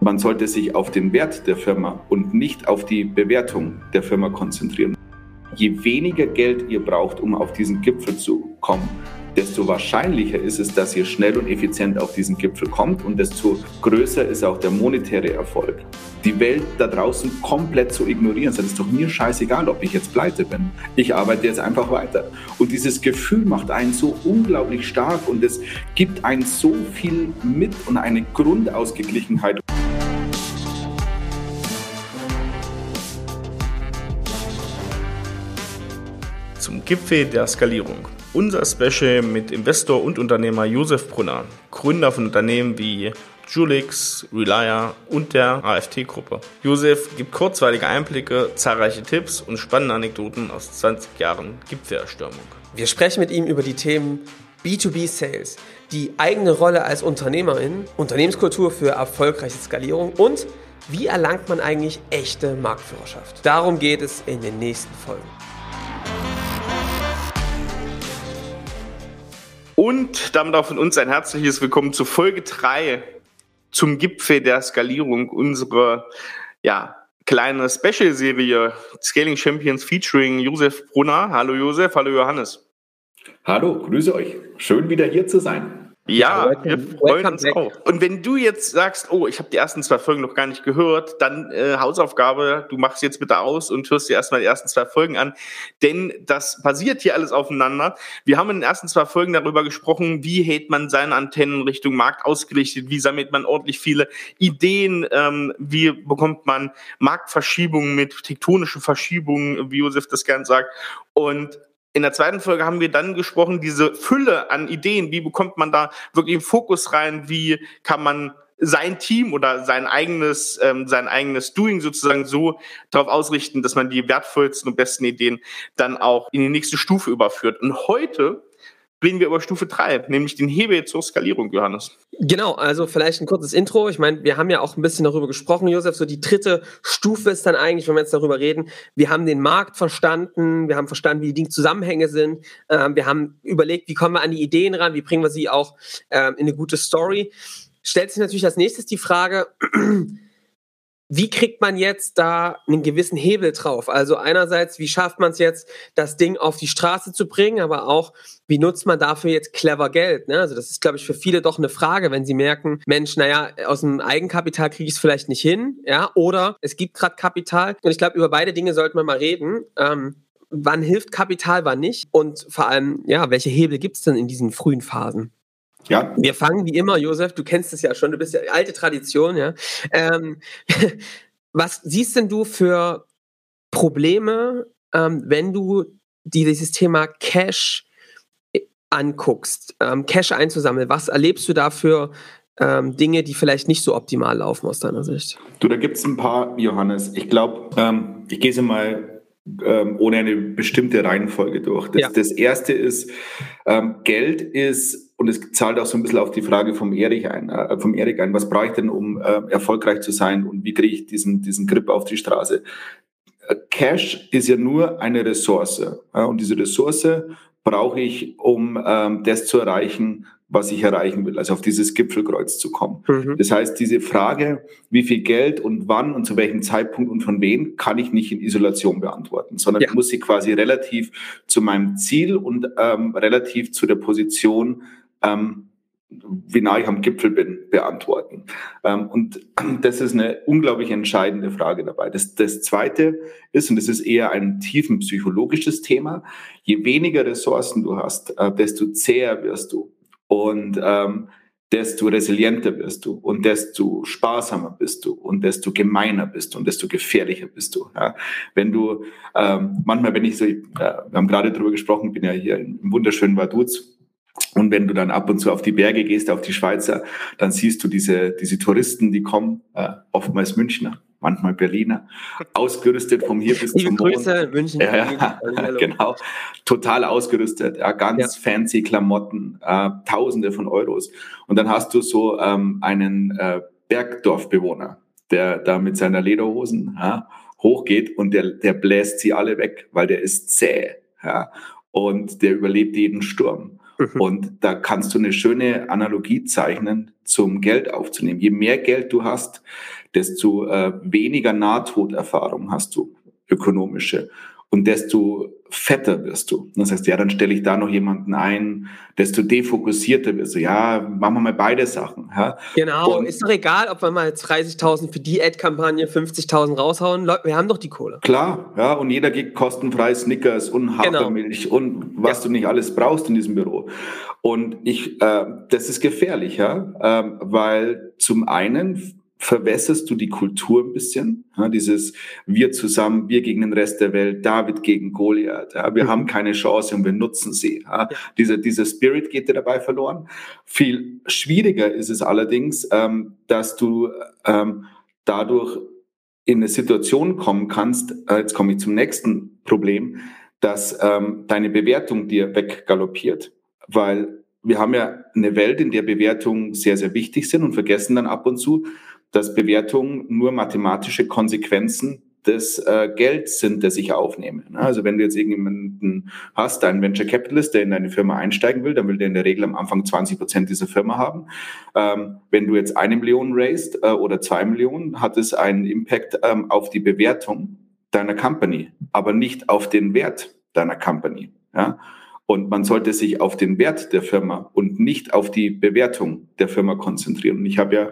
Man sollte sich auf den Wert der Firma und nicht auf die Bewertung der Firma konzentrieren. Je weniger Geld ihr braucht, um auf diesen Gipfel zu kommen, desto wahrscheinlicher ist es, dass ihr schnell und effizient auf diesen Gipfel kommt und desto größer ist auch der monetäre Erfolg. Die Welt da draußen komplett zu ignorieren, das ist doch mir scheißegal, ob ich jetzt pleite bin. Ich arbeite jetzt einfach weiter. Und dieses Gefühl macht einen so unglaublich stark und es gibt einen so viel mit und eine Grundausgeglichenheit. Gipfel der Skalierung. Unser Special mit Investor und Unternehmer Josef Brunner, Gründer von Unternehmen wie Julix, Relia und der AFT-Gruppe. Josef gibt kurzweilige Einblicke, zahlreiche Tipps und spannende Anekdoten aus 20 Jahren Gipfelerstürmung. Wir sprechen mit ihm über die Themen B2B-Sales, die eigene Rolle als Unternehmerin, Unternehmenskultur für erfolgreiche Skalierung und wie erlangt man eigentlich echte Marktführerschaft. Darum geht es in den nächsten Folgen. Und damit auch von uns ein herzliches Willkommen zu Folge 3 zum Gipfel der Skalierung unserer ja, kleine Special-Serie Scaling Champions featuring Josef Brunner. Hallo Josef, hallo Johannes. Hallo, grüße euch. Schön wieder hier zu sein. Ja, wir freuen uns auch. Und wenn du jetzt sagst, oh, ich habe die ersten zwei Folgen noch gar nicht gehört, dann äh, Hausaufgabe, du machst jetzt bitte aus und hörst dir erstmal die ersten zwei Folgen an, denn das basiert hier alles aufeinander. Wir haben in den ersten zwei Folgen darüber gesprochen, wie hält man seine Antennen Richtung Markt ausgerichtet, wie sammelt man ordentlich viele Ideen, ähm, wie bekommt man Marktverschiebungen mit tektonischen Verschiebungen, wie Josef das gern sagt. Und in der zweiten Folge haben wir dann gesprochen, diese Fülle an Ideen, wie bekommt man da wirklich einen Fokus rein, wie kann man sein Team oder sein eigenes, ähm, sein eigenes Doing sozusagen so darauf ausrichten, dass man die wertvollsten und besten Ideen dann auch in die nächste Stufe überführt. Und heute reden wir über Stufe 3, nämlich den Hebel zur Skalierung, Johannes. Genau, also vielleicht ein kurzes Intro. Ich meine, wir haben ja auch ein bisschen darüber gesprochen, Josef. So die dritte Stufe ist dann eigentlich, wenn wir jetzt darüber reden, wir haben den Markt verstanden, wir haben verstanden, wie die Dinge Zusammenhänge sind, ähm, wir haben überlegt, wie kommen wir an die Ideen ran, wie bringen wir sie auch ähm, in eine gute Story. Stellt sich natürlich als nächstes die Frage, wie kriegt man jetzt da einen gewissen Hebel drauf? Also einerseits, wie schafft man es jetzt, das Ding auf die Straße zu bringen, aber auch, wie nutzt man dafür jetzt clever Geld? Ne? Also das ist, glaube ich, für viele doch eine Frage, wenn sie merken, Mensch, naja, aus dem Eigenkapital kriege ich es vielleicht nicht hin, ja, oder es gibt gerade Kapital. Und ich glaube, über beide Dinge sollten wir mal reden. Ähm, wann hilft Kapital, wann nicht? Und vor allem, ja, welche Hebel gibt es denn in diesen frühen Phasen? Ja. Wir fangen wie immer, Josef, du kennst es ja schon, du bist ja alte Tradition, ja. Ähm, was siehst denn du für Probleme, ähm, wenn du dieses Thema Cash äh, anguckst, ähm, Cash einzusammeln? Was erlebst du da für ähm, Dinge, die vielleicht nicht so optimal laufen aus deiner Sicht? Du, da gibt es ein paar, Johannes. Ich glaube, ähm, ich gehe sie mal ähm, ohne eine bestimmte Reihenfolge durch. Das, ja. das erste ist, Geld ist, und es zahlt auch so ein bisschen auf die Frage vom Erich ein, äh, vom Erik ein, was brauche ich denn, um äh, erfolgreich zu sein und wie kriege ich diesen, diesen Grip auf die Straße? Äh, Cash ist ja nur eine Ressource. Äh, und diese Ressource brauche ich, um ähm, das zu erreichen, was ich erreichen will, also auf dieses Gipfelkreuz zu kommen. Mhm. Das heißt, diese Frage, wie viel Geld und wann und zu welchem Zeitpunkt und von wem, kann ich nicht in Isolation beantworten, sondern ja. ich muss sie quasi relativ zu meinem Ziel und ähm, relativ zu der Position, ähm, wie nah ich am Gipfel bin, beantworten. Ähm, und das ist eine unglaublich entscheidende Frage dabei. Das, das Zweite ist, und das ist eher ein tiefen psychologisches Thema, je weniger Ressourcen du hast, äh, desto zäher wirst du und ähm, desto resilienter wirst du und desto sparsamer bist du und desto gemeiner bist du und desto gefährlicher bist du. Ja. Wenn du ähm, manchmal, wenn ich so, äh, wir haben gerade darüber gesprochen, bin ja hier im wunderschönen Vaduz und wenn du dann ab und zu auf die Berge gehst, auf die Schweizer, dann siehst du diese, diese Touristen, die kommen, äh, oftmals Münchner, manchmal Berliner, ausgerüstet vom hier bis zum Grüße, Mond. München. Ja, ja, genau, total ausgerüstet, ja, ganz ja. fancy Klamotten, äh, Tausende von Euros. Und dann hast du so ähm, einen äh, Bergdorfbewohner, der da mit seiner Lederhosen ja, hochgeht und der, der bläst sie alle weg, weil der ist zäh ja, und der überlebt jeden Sturm. Mhm. Und da kannst du eine schöne Analogie zeichnen, zum Geld aufzunehmen. Je mehr Geld du hast, desto äh, weniger Nahtoderfahrung hast du, ökonomische und desto fetter wirst du. Das heißt, ja, dann stelle ich da noch jemanden ein, desto defokussierter wirst du. Ja, machen wir mal beide Sachen. Ja? Genau, und ist doch egal, ob wir mal 30.000 für die Ad-Kampagne, 50.000 raushauen. Leute, wir haben doch die Kohle. Klar, ja, und jeder gibt kostenfrei Snickers und. Hafermilch genau. und was ja. du nicht alles brauchst in diesem Büro. Und ich, äh, das ist gefährlich, ja, äh, weil zum einen verwässerst du die Kultur ein bisschen. Ja, dieses wir zusammen, wir gegen den Rest der Welt, David gegen Goliath. Ja, wir mhm. haben keine Chance und wir nutzen sie. Ja, dieser, dieser Spirit geht dir dabei verloren. Viel schwieriger ist es allerdings, ähm, dass du ähm, dadurch in eine Situation kommen kannst, äh, jetzt komme ich zum nächsten Problem, dass ähm, deine Bewertung dir weggaloppiert. Weil wir haben ja eine Welt, in der Bewertungen sehr, sehr wichtig sind und vergessen dann ab und zu, dass Bewertungen nur mathematische Konsequenzen des äh, Gelds sind, das ich aufnehme. Also wenn du jetzt irgendjemanden hast, einen Venture Capitalist, der in deine Firma einsteigen will, dann will der in der Regel am Anfang 20 Prozent dieser Firma haben. Ähm, wenn du jetzt eine Million raised äh, oder zwei Millionen, hat es einen Impact ähm, auf die Bewertung deiner Company, aber nicht auf den Wert deiner Company. Ja? Und man sollte sich auf den Wert der Firma und nicht auf die Bewertung der Firma konzentrieren. Und ich habe ja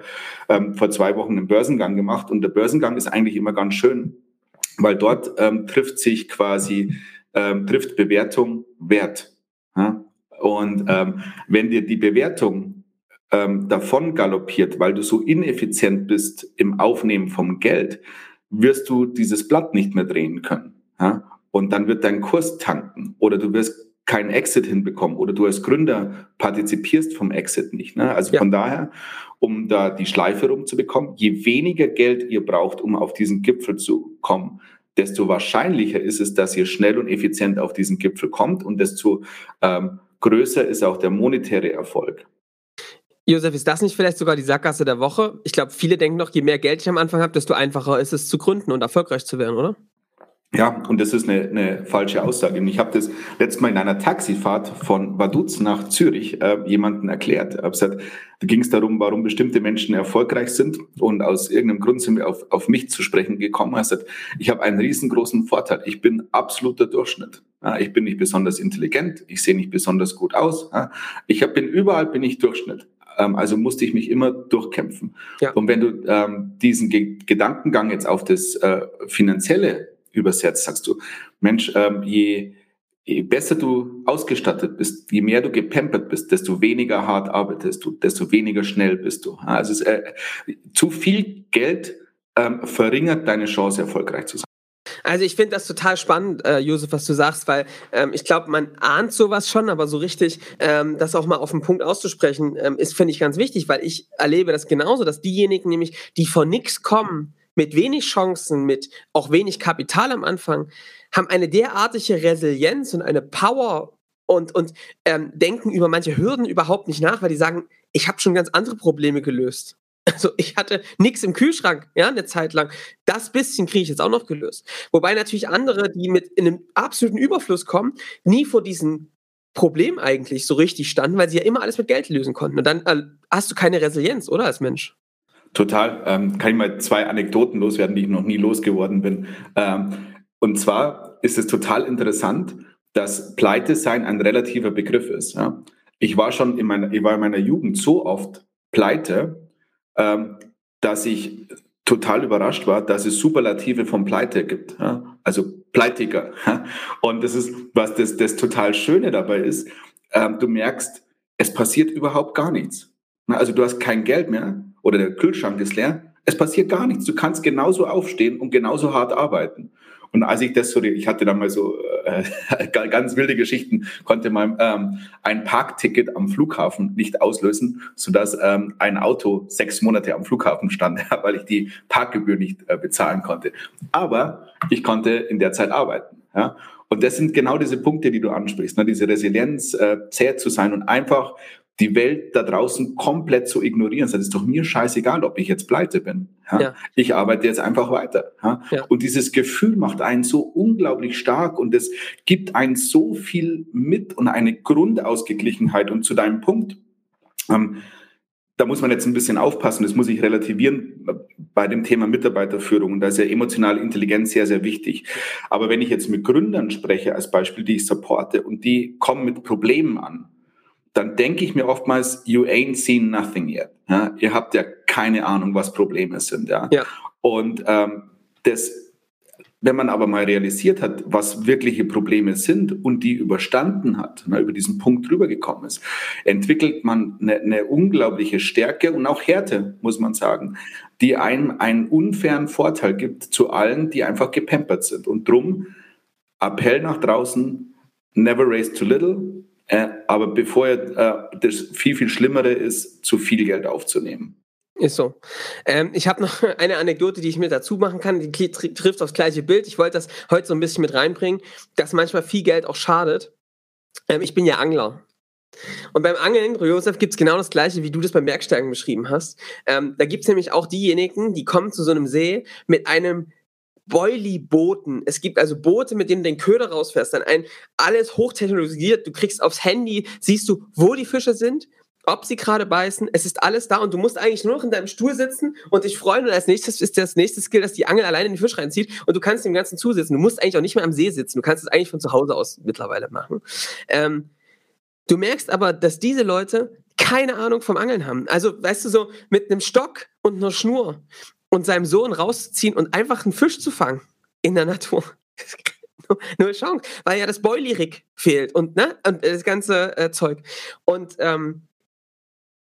ähm, vor zwei Wochen einen Börsengang gemacht und der Börsengang ist eigentlich immer ganz schön, weil dort ähm, trifft sich quasi, ähm, trifft Bewertung Wert. Ja? Und ähm, wenn dir die Bewertung ähm, davon galoppiert, weil du so ineffizient bist im Aufnehmen vom Geld, wirst du dieses Blatt nicht mehr drehen können. Ja? Und dann wird dein Kurs tanken oder du wirst keinen Exit hinbekommen oder du als Gründer partizipierst vom Exit nicht. Ne? Also ja. von daher, um da die Schleife rumzubekommen, je weniger Geld ihr braucht, um auf diesen Gipfel zu kommen, desto wahrscheinlicher ist es, dass ihr schnell und effizient auf diesen Gipfel kommt und desto ähm, größer ist auch der monetäre Erfolg. Josef, ist das nicht vielleicht sogar die Sackgasse der Woche? Ich glaube, viele denken noch, je mehr Geld ich am Anfang habe, desto einfacher ist es zu gründen und erfolgreich zu werden, oder? Ja, und das ist eine, eine falsche Aussage. Und ich habe das letztes Mal in einer Taxifahrt von Vaduz nach Zürich äh, jemanden erklärt. Gesagt, da ging es darum, warum bestimmte Menschen erfolgreich sind. Und aus irgendeinem Grund sind wir auf, auf mich zu sprechen gekommen. Er sagt, ich habe einen riesengroßen Vorteil. Ich bin absoluter Durchschnitt. Ja, ich bin nicht besonders intelligent. Ich sehe nicht besonders gut aus. Ja, ich hab, bin überall bin ich Durchschnitt. Ähm, also musste ich mich immer durchkämpfen. Ja. Und wenn du ähm, diesen Ge Gedankengang jetzt auf das äh, Finanzielle übersetzt, sagst du, Mensch, ähm, je, je besser du ausgestattet bist, je mehr du gepampert bist, desto weniger hart arbeitest du, desto weniger schnell bist du. Also es, äh, zu viel Geld ähm, verringert deine Chance, erfolgreich zu sein. Also ich finde das total spannend, äh, Josef, was du sagst, weil ähm, ich glaube, man ahnt sowas schon, aber so richtig ähm, das auch mal auf den Punkt auszusprechen, ähm, ist, finde ich, ganz wichtig, weil ich erlebe das genauso, dass diejenigen nämlich, die von nichts kommen, mit wenig Chancen, mit auch wenig Kapital am Anfang, haben eine derartige Resilienz und eine Power und, und ähm, denken über manche Hürden überhaupt nicht nach, weil die sagen, ich habe schon ganz andere Probleme gelöst. Also ich hatte nichts im Kühlschrank, ja, eine Zeit lang. Das bisschen kriege ich jetzt auch noch gelöst. Wobei natürlich andere, die mit in einem absoluten Überfluss kommen, nie vor diesem Problem eigentlich so richtig standen, weil sie ja immer alles mit Geld lösen konnten. Und dann äh, hast du keine Resilienz, oder als Mensch? Total. Ähm, kann ich mal zwei Anekdoten loswerden, die ich noch nie losgeworden bin. Ähm, und zwar ist es total interessant, dass Pleite sein ein relativer Begriff ist. Ja? Ich war schon in meiner, ich war in meiner Jugend so oft pleite, ähm, dass ich total überrascht war, dass es Superlative von Pleite gibt. Ja? Also pleitiger. Ja? Und das ist, was das, das total Schöne dabei ist, ähm, du merkst, es passiert überhaupt gar nichts. Also du hast kein Geld mehr, oder der Kühlschrank ist leer. Es passiert gar nichts. Du kannst genauso aufstehen und genauso hart arbeiten. Und als ich das so, ich hatte dann mal so äh, ganz wilde Geschichten, konnte man ähm, ein Parkticket am Flughafen nicht auslösen, sodass ähm, ein Auto sechs Monate am Flughafen stand, weil ich die Parkgebühr nicht äh, bezahlen konnte. Aber ich konnte in der Zeit arbeiten. Ja? Und das sind genau diese Punkte, die du ansprichst, ne? diese Resilienz, äh, zäh zu sein und einfach die Welt da draußen komplett zu ignorieren. Das ist doch mir scheißegal, ob ich jetzt pleite bin. Ja? Ja. Ich arbeite jetzt einfach weiter. Ja? Und dieses Gefühl macht einen so unglaublich stark und es gibt einen so viel mit und eine Grundausgeglichenheit. Und zu deinem Punkt, ähm, da muss man jetzt ein bisschen aufpassen, das muss ich relativieren bei dem Thema Mitarbeiterführung. Und da ist ja emotionale Intelligenz sehr, sehr wichtig. Aber wenn ich jetzt mit Gründern spreche, als Beispiel, die ich supporte, und die kommen mit Problemen an, dann denke ich mir oftmals, you ain't seen nothing yet. Ja? Ihr habt ja keine Ahnung, was Probleme sind. Ja? ja. Und ähm, das, wenn man aber mal realisiert hat, was wirkliche Probleme sind und die überstanden hat, na, über diesen Punkt drüber gekommen ist, entwickelt man eine, eine unglaubliche Stärke und auch Härte, muss man sagen, die einem einen unfairen Vorteil gibt zu allen, die einfach gepampert sind. Und drum Appell nach draußen, never race too little, äh, aber bevor äh, das viel, viel Schlimmere ist, zu viel Geld aufzunehmen. Ist so. Ähm, ich habe noch eine Anekdote, die ich mir dazu machen kann, die trifft aufs gleiche Bild. Ich wollte das heute so ein bisschen mit reinbringen, dass manchmal viel Geld auch schadet. Ähm, ich bin ja Angler. Und beim Angeln, Josef, gibt es genau das Gleiche, wie du das beim Bergsteigen beschrieben hast. Ähm, da gibt es nämlich auch diejenigen, die kommen zu so einem See mit einem Boilie-Booten. Es gibt also Boote, mit denen du den Köder rausfährst. Dann ein alles hochtechnologisiert. Du kriegst aufs Handy, siehst du, wo die Fische sind, ob sie gerade beißen. Es ist alles da und du musst eigentlich nur noch in deinem Stuhl sitzen und dich freuen. Und als nächstes ist das nächste Skill, dass die Angel alleine in den Fisch reinzieht und du kannst dem Ganzen zusitzen. Du musst eigentlich auch nicht mehr am See sitzen. Du kannst es eigentlich von zu Hause aus mittlerweile machen. Ähm, du merkst aber, dass diese Leute keine Ahnung vom Angeln haben. Also, weißt du, so mit einem Stock und einer Schnur und seinem Sohn rauszuziehen und einfach einen Fisch zu fangen in der Natur. nur, nur Chance, weil ja das Boilie-Rig fehlt und, ne, und das ganze äh, Zeug. Und, ähm,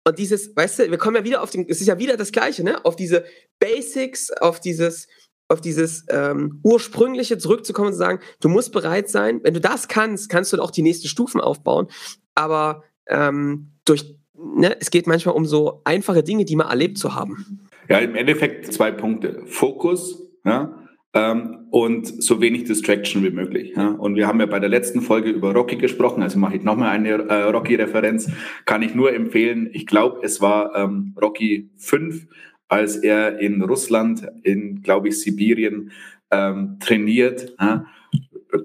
und dieses, weißt du, wir kommen ja wieder auf den, es ist ja wieder das Gleiche, ne, auf diese Basics, auf dieses, auf dieses ähm, ursprüngliche zurückzukommen und zu sagen, du musst bereit sein, wenn du das kannst, kannst du auch die nächsten Stufen aufbauen. Aber ähm, durch, ne, es geht manchmal um so einfache Dinge, die man erlebt zu haben. Ja, im Endeffekt zwei Punkte. Fokus ja, ähm, und so wenig Distraction wie möglich. Ja. Und wir haben ja bei der letzten Folge über Rocky gesprochen, also mache ich nochmal eine äh, Rocky-Referenz. Kann ich nur empfehlen, ich glaube, es war ähm, Rocky 5, als er in Russland, in, glaube ich, Sibirien ähm, trainiert. Ja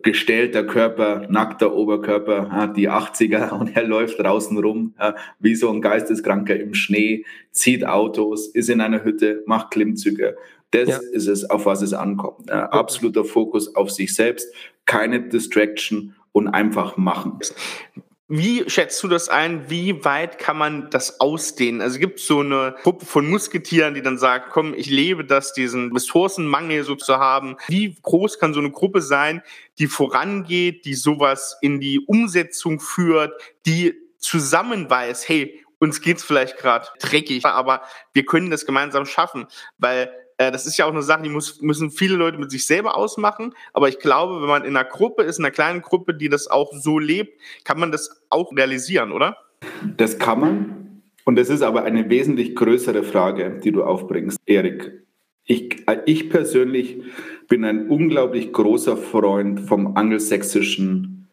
gestellter Körper, nackter Oberkörper, die 80er und er läuft draußen rum wie so ein Geisteskranker im Schnee, zieht Autos, ist in einer Hütte, macht Klimmzüge. Das ja. ist es, auf was es ankommt. Absoluter Fokus auf sich selbst, keine Distraction und einfach machen. Wie schätzt du das ein? Wie weit kann man das ausdehnen? Also gibt es so eine Gruppe von Musketieren, die dann sagt, komm, ich lebe das, diesen Ressourcenmangel so zu haben. Wie groß kann so eine Gruppe sein, die vorangeht, die sowas in die Umsetzung führt, die zusammen weiß, hey, uns geht's vielleicht gerade dreckig, aber wir können das gemeinsam schaffen, weil äh, das ist ja auch eine Sache, die muss, müssen viele Leute mit sich selber ausmachen. Aber ich glaube, wenn man in einer Gruppe ist, in einer kleinen Gruppe, die das auch so lebt, kann man das auch realisieren, oder? Das kann man. Und das ist aber eine wesentlich größere Frage, die du aufbringst, Erik. Ich, ich persönlich bin ein unglaublich großer Freund vom angelsächsischen,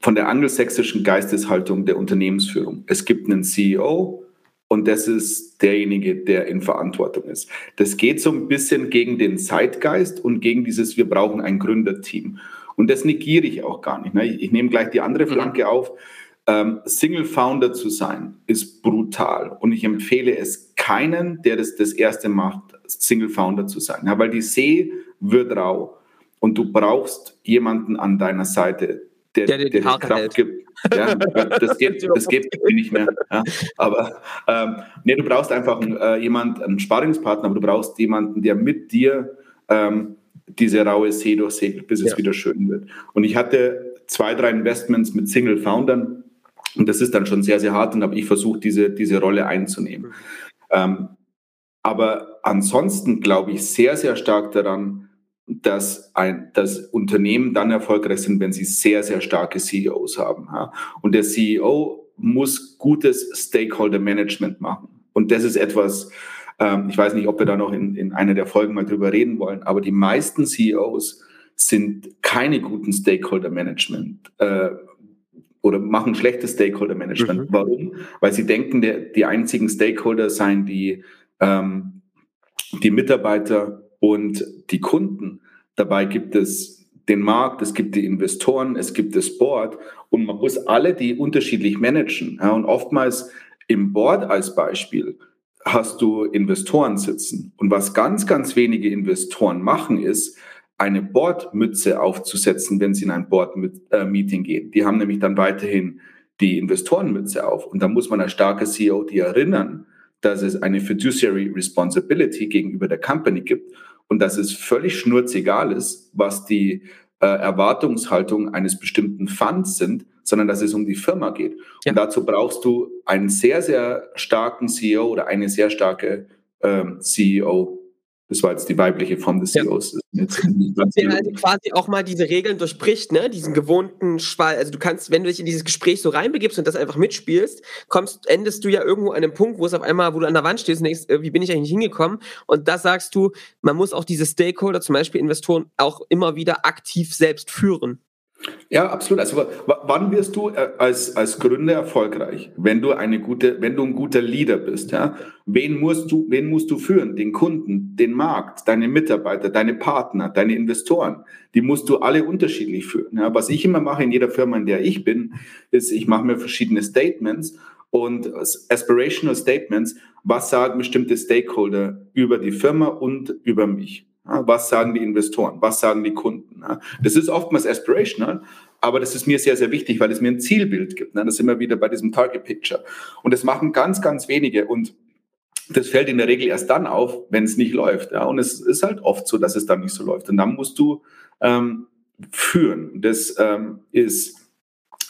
von der angelsächsischen Geisteshaltung der Unternehmensführung. Es gibt einen CEO, und das ist derjenige, der in Verantwortung ist. Das geht so ein bisschen gegen den Zeitgeist und gegen dieses, wir brauchen ein Gründerteam. Und das negiere ich auch gar nicht. Ne? Ich, ich nehme gleich die andere mhm. Flanke mhm. auf. Ähm, Single Founder zu sein, ist brutal. Und ich empfehle es keinen, der das das erste macht, Single Founder zu sein. Ja, weil die See wird rau. Und du brauchst jemanden an deiner Seite, der, der, der, der Kraft hält. gibt. Ja, das geht, das geht nicht mehr. Ja. Aber ähm, nee, du brauchst einfach äh, jemand, einen Sparingspartner, aber du brauchst jemanden, der mit dir ähm, diese raue See durchsegelt, bis ja. es wieder schön wird. Und ich hatte zwei, drei Investments mit Single Foundern und das ist dann schon sehr, sehr hart und habe ich versucht, diese, diese Rolle einzunehmen. Mhm. Ähm, aber ansonsten glaube ich sehr, sehr stark daran, dass, ein, dass Unternehmen dann erfolgreich sind, wenn sie sehr, sehr starke CEOs haben. Ja. Und der CEO muss gutes Stakeholder-Management machen. Und das ist etwas, ähm, ich weiß nicht, ob wir da noch in, in einer der Folgen mal drüber reden wollen, aber die meisten CEOs sind keine guten Stakeholder-Management. Äh, oder machen schlechtes Stakeholder-Management. Mhm. Warum? Weil sie denken, der, die einzigen Stakeholder seien die, ähm, die Mitarbeiter und die Kunden. Dabei gibt es den Markt, es gibt die Investoren, es gibt das Board und man muss alle die unterschiedlich managen. Ja, und oftmals im Board als Beispiel hast du Investoren sitzen. Und was ganz, ganz wenige Investoren machen, ist, eine Boardmütze aufzusetzen, wenn sie in ein Board-Meeting gehen. Die haben nämlich dann weiterhin die Investorenmütze auf. Und da muss man als starker CEO die erinnern, dass es eine Fiduciary Responsibility gegenüber der Company gibt und dass es völlig schnurzegal ist, was die äh, Erwartungshaltung eines bestimmten Funds sind, sondern dass es um die Firma geht. Ja. Und dazu brauchst du einen sehr, sehr starken CEO oder eine sehr starke ähm, CEO, das war jetzt die weibliche Form des CEOs. Ja. Der also quasi auch mal diese Regeln durchbricht, ne? diesen gewohnten Schwall. Also du kannst, wenn du dich in dieses Gespräch so reinbegibst und das einfach mitspielst, kommst, endest du ja irgendwo an einem Punkt, wo es auf einmal, wo du an der Wand stehst und denkst, wie bin ich eigentlich hingekommen? Und da sagst du, man muss auch diese Stakeholder, zum Beispiel Investoren, auch immer wieder aktiv selbst führen. Ja, absolut. Also wann wirst du äh, als, als Gründer erfolgreich? Wenn du eine gute, wenn du ein guter Leader bist, ja? Wen musst du, wen musst du führen? Den Kunden, den Markt, deine Mitarbeiter, deine Partner, deine Investoren. Die musst du alle unterschiedlich führen. Ja? Was ich immer mache in jeder Firma, in der ich bin, ist, ich mache mir verschiedene Statements und aspirational Statements. Was sagen bestimmte Stakeholder über die Firma und über mich? Was sagen die Investoren? Was sagen die Kunden? Das ist oftmals aspirational, aber das ist mir sehr, sehr wichtig, weil es mir ein Zielbild gibt. Das sind wir wieder bei diesem Target Picture. Und das machen ganz, ganz wenige. Und das fällt in der Regel erst dann auf, wenn es nicht läuft. Und es ist halt oft so, dass es dann nicht so läuft. Und dann musst du ähm, führen. Das ähm, ist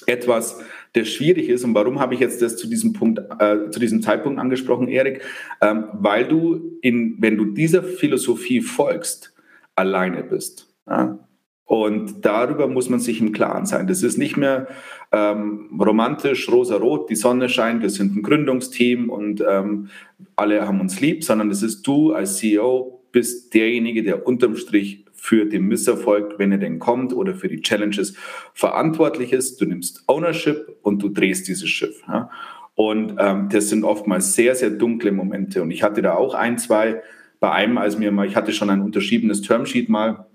etwas, der schwierig ist. Und warum habe ich jetzt das zu diesem Punkt, äh, zu diesem Zeitpunkt angesprochen, Erik? Ähm, weil du in, wenn du dieser Philosophie folgst, alleine bist. Ja? Und darüber muss man sich im Klaren sein. Das ist nicht mehr ähm, romantisch, rosa-rot, die Sonne scheint, wir sind ein Gründungsteam und ähm, alle haben uns lieb, sondern es ist du als CEO bist derjenige, der unterm Strich für den Misserfolg, wenn er denn kommt, oder für die Challenges verantwortlich ist. Du nimmst Ownership und du drehst dieses Schiff. Ja? Und ähm, das sind oftmals sehr, sehr dunkle Momente. Und ich hatte da auch ein, zwei, bei einem, als mir mal, ich hatte schon ein unterschriebenes Termsheet mal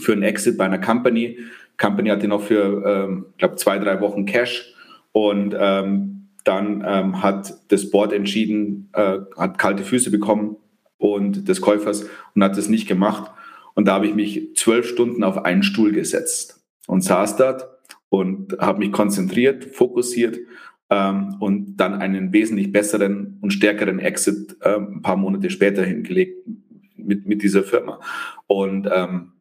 für einen Exit bei einer Company. Company hatte noch für, ähm, glaube zwei, drei Wochen Cash. Und ähm, dann ähm, hat das Board entschieden, äh, hat kalte Füße bekommen und des Käufers und hat das nicht gemacht. Und da habe ich mich zwölf Stunden auf einen Stuhl gesetzt und saß dort und habe mich konzentriert, fokussiert ähm, und dann einen wesentlich besseren und stärkeren Exit äh, ein paar Monate später hingelegt mit, mit dieser Firma. Und ähm,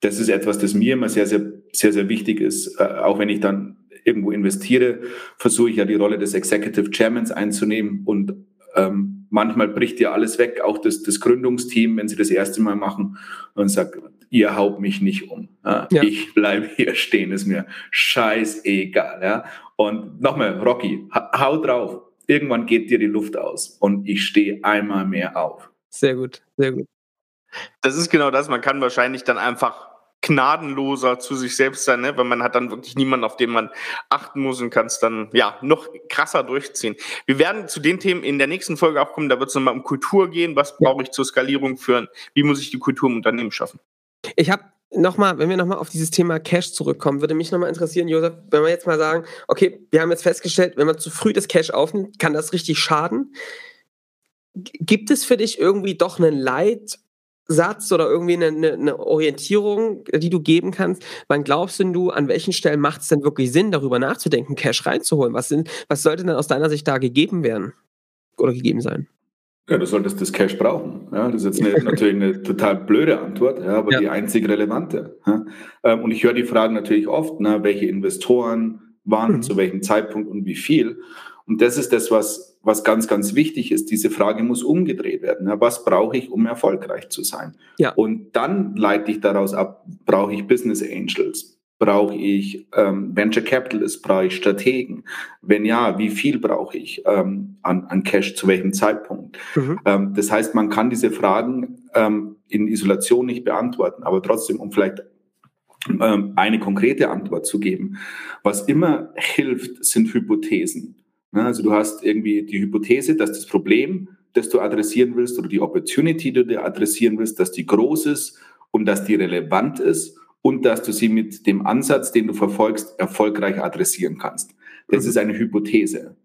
das ist etwas, das mir immer sehr, sehr, sehr, sehr wichtig ist. Äh, auch wenn ich dann irgendwo investiere, versuche ich ja die Rolle des Executive Chairmans einzunehmen und ähm, manchmal bricht ja alles weg, auch das, das Gründungsteam, wenn sie das erste Mal machen und sagt, ihr haut mich nicht um. Ja. Ich bleibe hier stehen, ist mir scheißegal. Ja? Und nochmal, Rocky, hau drauf. Irgendwann geht dir die Luft aus und ich stehe einmal mehr auf. Sehr gut, sehr gut. Das ist genau das. Man kann wahrscheinlich dann einfach gnadenloser zu sich selbst sein, ne? weil man hat dann wirklich niemanden, auf den man achten muss und kann es dann ja noch krasser durchziehen. Wir werden zu den Themen in der nächsten Folge auch kommen, da wird es nochmal um Kultur gehen, was brauche ich zur Skalierung führen, wie muss ich die Kultur im Unternehmen schaffen. Ich habe nochmal, wenn wir nochmal auf dieses Thema Cash zurückkommen, würde mich nochmal interessieren, Josef, wenn wir jetzt mal sagen, okay, wir haben jetzt festgestellt, wenn man zu früh das Cash aufnimmt, kann das richtig schaden. Gibt es für dich irgendwie doch einen Leit- Satz oder irgendwie eine, eine, eine, Orientierung, die du geben kannst? Wann glaubst denn du, an welchen Stellen macht es denn wirklich Sinn, darüber nachzudenken, Cash reinzuholen? Was, sind, was sollte denn aus deiner Sicht da gegeben werden oder gegeben sein? Ja, du solltest das Cash brauchen. Ja, das ist jetzt eine, natürlich eine total blöde Antwort, ja, aber ja. die einzig relevante. Ja. Ähm, und ich höre die Fragen natürlich oft, na, welche Investoren, wann, mhm. zu welchem Zeitpunkt und wie viel. Und das ist das, was, was ganz, ganz wichtig ist. Diese Frage muss umgedreht werden. Was brauche ich, um erfolgreich zu sein? Ja. Und dann leite ich daraus ab, brauche ich Business Angels? Brauche ich ähm, Venture Capitalists? Brauche ich Strategen? Wenn ja, wie viel brauche ich ähm, an, an Cash zu welchem Zeitpunkt? Mhm. Ähm, das heißt, man kann diese Fragen ähm, in Isolation nicht beantworten, aber trotzdem, um vielleicht ähm, eine konkrete Antwort zu geben. Was immer hilft, sind Hypothesen. Also du hast irgendwie die Hypothese, dass das Problem, das du adressieren willst, oder die Opportunity, die du adressieren willst, dass die groß ist und dass die relevant ist und dass du sie mit dem Ansatz, den du verfolgst, erfolgreich adressieren kannst. Das mhm. ist eine Hypothese.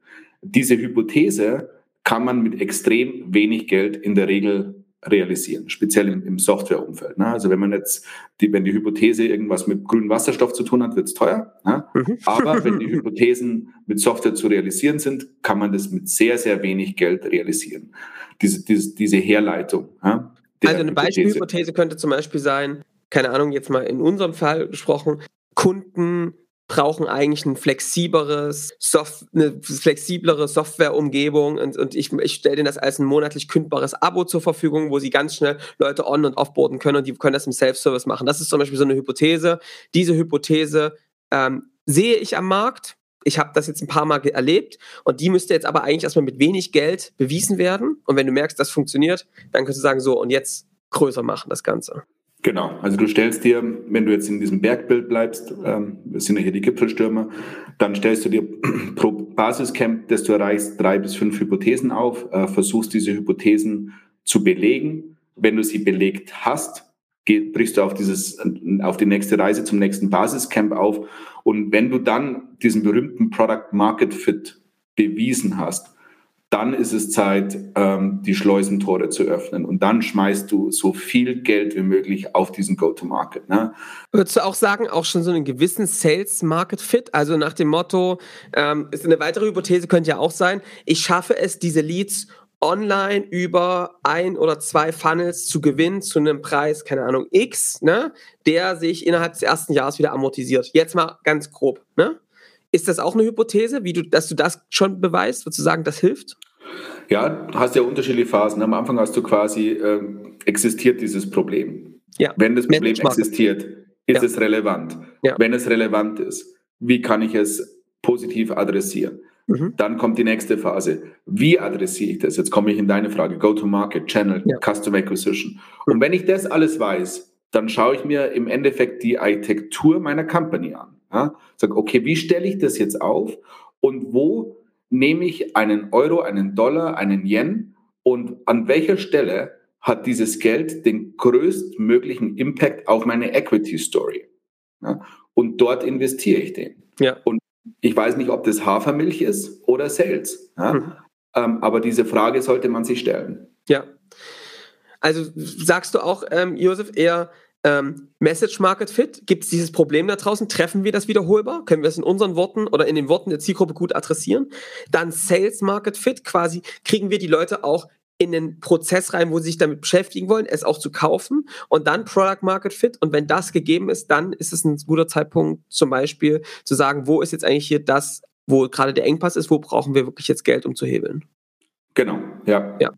Diese Hypothese kann man mit extrem wenig Geld in der Regel realisieren, speziell im, im Softwareumfeld. Ne? Also wenn man jetzt, die, wenn die Hypothese irgendwas mit grünem Wasserstoff zu tun hat, wird es teuer. Ne? Mhm. Aber wenn die Hypothesen mit Software zu realisieren sind, kann man das mit sehr, sehr wenig Geld realisieren. Diese, diese, diese Herleitung. Ja, also eine Beispielhypothese könnte zum Beispiel sein, keine Ahnung, jetzt mal in unserem Fall gesprochen, Kunden brauchen eigentlich ein flexibleres Soft eine flexiblere Softwareumgebung und, und ich, ich stelle denen das als ein monatlich kündbares Abo zur Verfügung, wo sie ganz schnell Leute on- und offboarden können und die können das im Self-Service machen. Das ist zum Beispiel so eine Hypothese. Diese Hypothese ähm, sehe ich am Markt. Ich habe das jetzt ein paar Mal erlebt und die müsste jetzt aber eigentlich erstmal mit wenig Geld bewiesen werden. Und wenn du merkst, das funktioniert, dann kannst du sagen, so und jetzt größer machen das Ganze. Genau, also du stellst dir, wenn du jetzt in diesem Bergbild bleibst, ähm, das sind ja hier die Gipfelstürmer, dann stellst du dir pro Basiscamp, das du erreichst, drei bis fünf Hypothesen auf, äh, versuchst diese Hypothesen zu belegen. Wenn du sie belegt hast, geh, brichst du auf dieses, auf die nächste Reise zum nächsten Basiscamp auf. Und wenn du dann diesen berühmten Product Market Fit bewiesen hast, dann ist es Zeit, ähm, die Schleusentore zu öffnen. Und dann schmeißt du so viel Geld wie möglich auf diesen Go-to-Market. Ne? Würdest du auch sagen, auch schon so einen gewissen Sales-Market-Fit? Also nach dem Motto, ähm, ist eine weitere Hypothese könnte ja auch sein, ich schaffe es, diese Leads online über ein oder zwei Funnels zu gewinnen zu einem Preis, keine Ahnung, X, ne, der sich innerhalb des ersten Jahres wieder amortisiert. Jetzt mal ganz grob, ne? Ist das auch eine Hypothese, wie du, dass du das schon beweist? Würdest du sagen, das hilft? Ja, du hast ja unterschiedliche Phasen. Am Anfang hast du quasi, äh, existiert dieses Problem. Ja. Wenn das Problem existiert, ist ja. es relevant. Ja. Wenn es relevant ist, wie kann ich es positiv adressieren? Mhm. Dann kommt die nächste Phase. Wie adressiere ich das? Jetzt komme ich in deine Frage. Go-to-Market, Channel, ja. Custom Acquisition. Und wenn ich das alles weiß, dann schaue ich mir im Endeffekt die Architektur meiner Company an. Ja? Sag, okay, wie stelle ich das jetzt auf und wo nehme ich einen Euro, einen Dollar, einen Yen und an welcher Stelle hat dieses Geld den größtmöglichen Impact auf meine Equity Story? Ja? Und dort investiere ich den. Ja. Und ich weiß nicht, ob das Hafermilch ist oder Sales. Ja? Mhm. Ähm, aber diese Frage sollte man sich stellen. Ja. Also sagst du auch, ähm, Josef, eher ähm, Message Market Fit, gibt es dieses Problem da draußen? Treffen wir das wiederholbar? Können wir es in unseren Worten oder in den Worten der Zielgruppe gut adressieren? Dann Sales Market Fit, quasi kriegen wir die Leute auch in den Prozess rein, wo sie sich damit beschäftigen wollen, es auch zu kaufen und dann Product Market Fit. Und wenn das gegeben ist, dann ist es ein guter Zeitpunkt, zum Beispiel zu sagen, wo ist jetzt eigentlich hier das, wo gerade der Engpass ist, wo brauchen wir wirklich jetzt Geld, um zu hebeln. Genau, ja. Ja.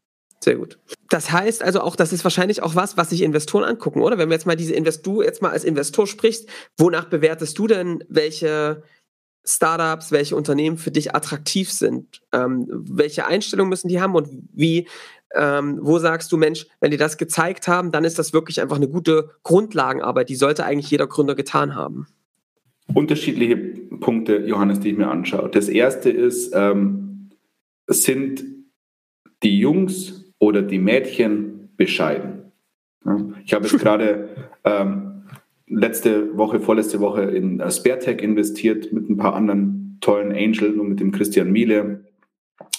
Sehr gut. Das heißt also auch, das ist wahrscheinlich auch was, was sich Investoren angucken, oder? Wenn wir jetzt mal diese Invest du jetzt mal als Investor sprichst, wonach bewertest du denn, welche Startups, welche Unternehmen für dich attraktiv sind? Ähm, welche Einstellungen müssen die haben und wie, ähm, wo sagst du, Mensch, wenn die das gezeigt haben, dann ist das wirklich einfach eine gute Grundlagenarbeit, die sollte eigentlich jeder Gründer getan haben? Unterschiedliche Punkte, Johannes, die ich mir anschaue. Das erste ist, ähm, sind die Jungs oder die Mädchen bescheiden. Ich habe jetzt gerade ähm, letzte Woche, vorletzte Woche in uh, SpareTech investiert mit ein paar anderen tollen Angels und mit dem Christian Miele.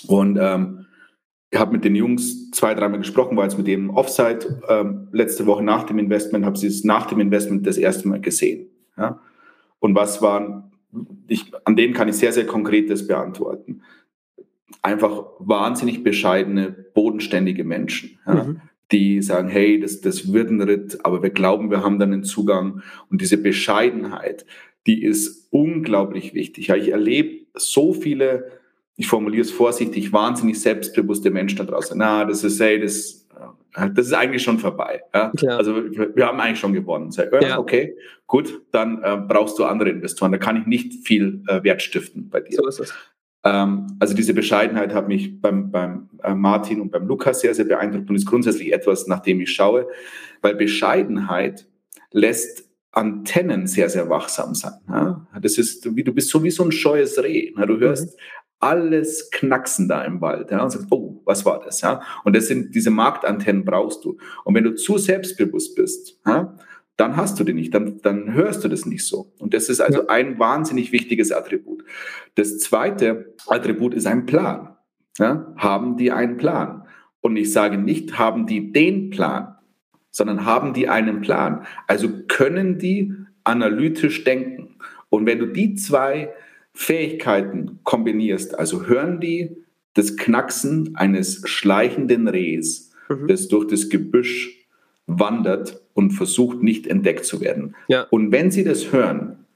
Und ähm, ich habe mit den Jungs zwei, dreimal gesprochen, war jetzt mit dem Offside ähm, letzte Woche nach dem Investment, habe sie es nach dem Investment das erste Mal gesehen. Ja? Und was waren, ich, an denen kann ich sehr, sehr konkretes beantworten einfach wahnsinnig bescheidene, bodenständige Menschen, ja, mhm. die sagen, hey, das, das wird ein Ritt, aber wir glauben, wir haben dann einen Zugang. Und diese Bescheidenheit, die ist unglaublich wichtig. Ja, ich erlebe so viele, ich formuliere es vorsichtig, wahnsinnig selbstbewusste Menschen da draußen. Na, das ist, hey, das, das ist eigentlich schon vorbei. Ja? Also wir haben eigentlich schon gewonnen. Sag, ja, okay, gut, dann äh, brauchst du andere Investoren. Da kann ich nicht viel äh, Wert stiften bei dir. So ist es. Ähm, also diese Bescheidenheit hat mich beim, beim äh, Martin und beim Lukas sehr, sehr beeindruckt und ist grundsätzlich etwas, nach dem ich schaue, weil Bescheidenheit lässt Antennen sehr, sehr wachsam sein. Ja? Das ist, wie du bist so wie so ein scheues Reh. Ja? Du hörst mhm. alles knacksen da im Wald ja? und sagst, oh, was war das? Ja? Und das sind diese Marktantennen brauchst du. Und wenn du zu selbstbewusst bist, ja, dann hast du die nicht, dann, dann hörst du das nicht so. Und das ist also ja. ein wahnsinnig wichtiges Attribut. Das zweite Attribut ist ein Plan. Ja? Haben die einen Plan? Und ich sage nicht, haben die den Plan, sondern haben die einen Plan. Also können die analytisch denken. Und wenn du die zwei Fähigkeiten kombinierst, also hören die das Knacksen eines schleichenden Rehs, mhm. das durch das Gebüsch wandert und versucht nicht entdeckt zu werden. Ja. Und wenn sie das hören,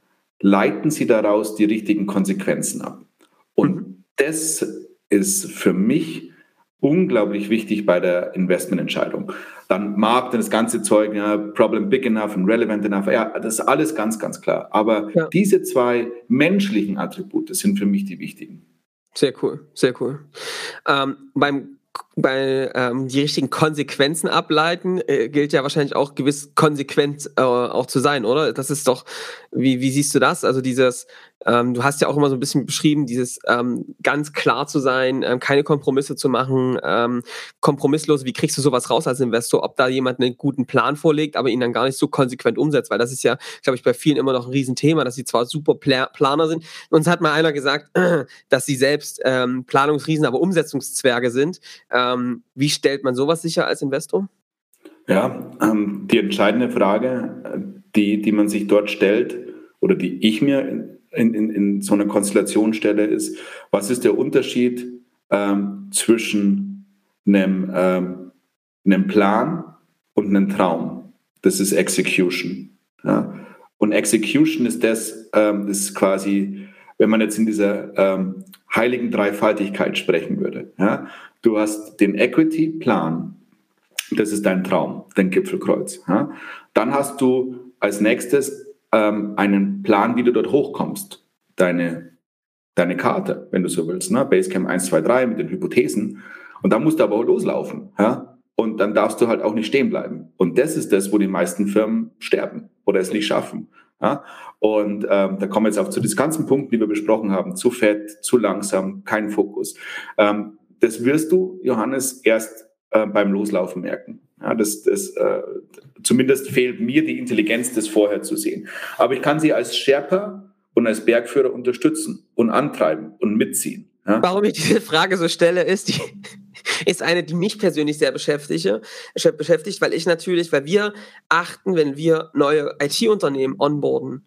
leiten sie daraus die richtigen Konsequenzen ab. Und mhm. das ist für mich unglaublich wichtig bei der Investmententscheidung. Dann mag das ganze Zeug, ja, Problem big enough und relevant enough, ja, das ist alles ganz, ganz klar. Aber ja. diese zwei menschlichen Attribute sind für mich die wichtigen. Sehr cool, sehr cool. Ähm, beim bei ähm, die richtigen Konsequenzen ableiten, äh, gilt ja wahrscheinlich auch gewiss konsequent äh, auch zu sein, oder? Das ist doch, wie, wie siehst du das? Also dieses, ähm, du hast ja auch immer so ein bisschen beschrieben, dieses ähm, ganz klar zu sein, ähm, keine Kompromisse zu machen, ähm, kompromisslos, wie kriegst du sowas raus als Investor, ob da jemand einen guten Plan vorlegt, aber ihn dann gar nicht so konsequent umsetzt, weil das ist ja, glaube ich, bei vielen immer noch ein Riesenthema, dass sie zwar super Pla Planer sind. Uns hat mal einer gesagt, dass sie selbst ähm, Planungsriesen, aber Umsetzungszwerge sind. Ähm, wie stellt man sowas sicher als Investor? Ja, ähm, die entscheidende Frage, die, die man sich dort stellt oder die ich mir in, in, in so einer Konstellation stelle, ist, was ist der Unterschied ähm, zwischen einem, ähm, einem Plan und einem Traum? Das ist Execution. Ja? Und Execution ist das, ähm, ist quasi, wenn man jetzt in dieser ähm, heiligen Dreifaltigkeit sprechen würde. Ja? Du hast den Equity-Plan, das ist dein Traum, dein Gipfelkreuz. Ja? Dann hast du als nächstes ähm, einen Plan, wie du dort hochkommst. Deine, deine Karte, wenn du so willst. Ne? Basecamp 1, 2, 3 mit den Hypothesen. Und dann musst du aber auch loslaufen. Ja? Und dann darfst du halt auch nicht stehen bleiben. Und das ist das, wo die meisten Firmen sterben oder es nicht schaffen. Ja? Und ähm, da kommen wir jetzt auch zu diesen ganzen Punkten, die wir besprochen haben. Zu fett, zu langsam, kein Fokus. Ähm, das wirst du, Johannes, erst äh, beim Loslaufen merken. Ja, das, das, äh, zumindest fehlt mir die Intelligenz, das vorher zu sehen. Aber ich kann sie als Sherpa und als Bergführer unterstützen und antreiben und mitziehen. Ja? Warum ich diese Frage so stelle, ist, die, ist eine, die mich persönlich sehr beschäftige, beschäftigt, weil ich natürlich, weil wir achten, wenn wir neue IT-Unternehmen onboarden,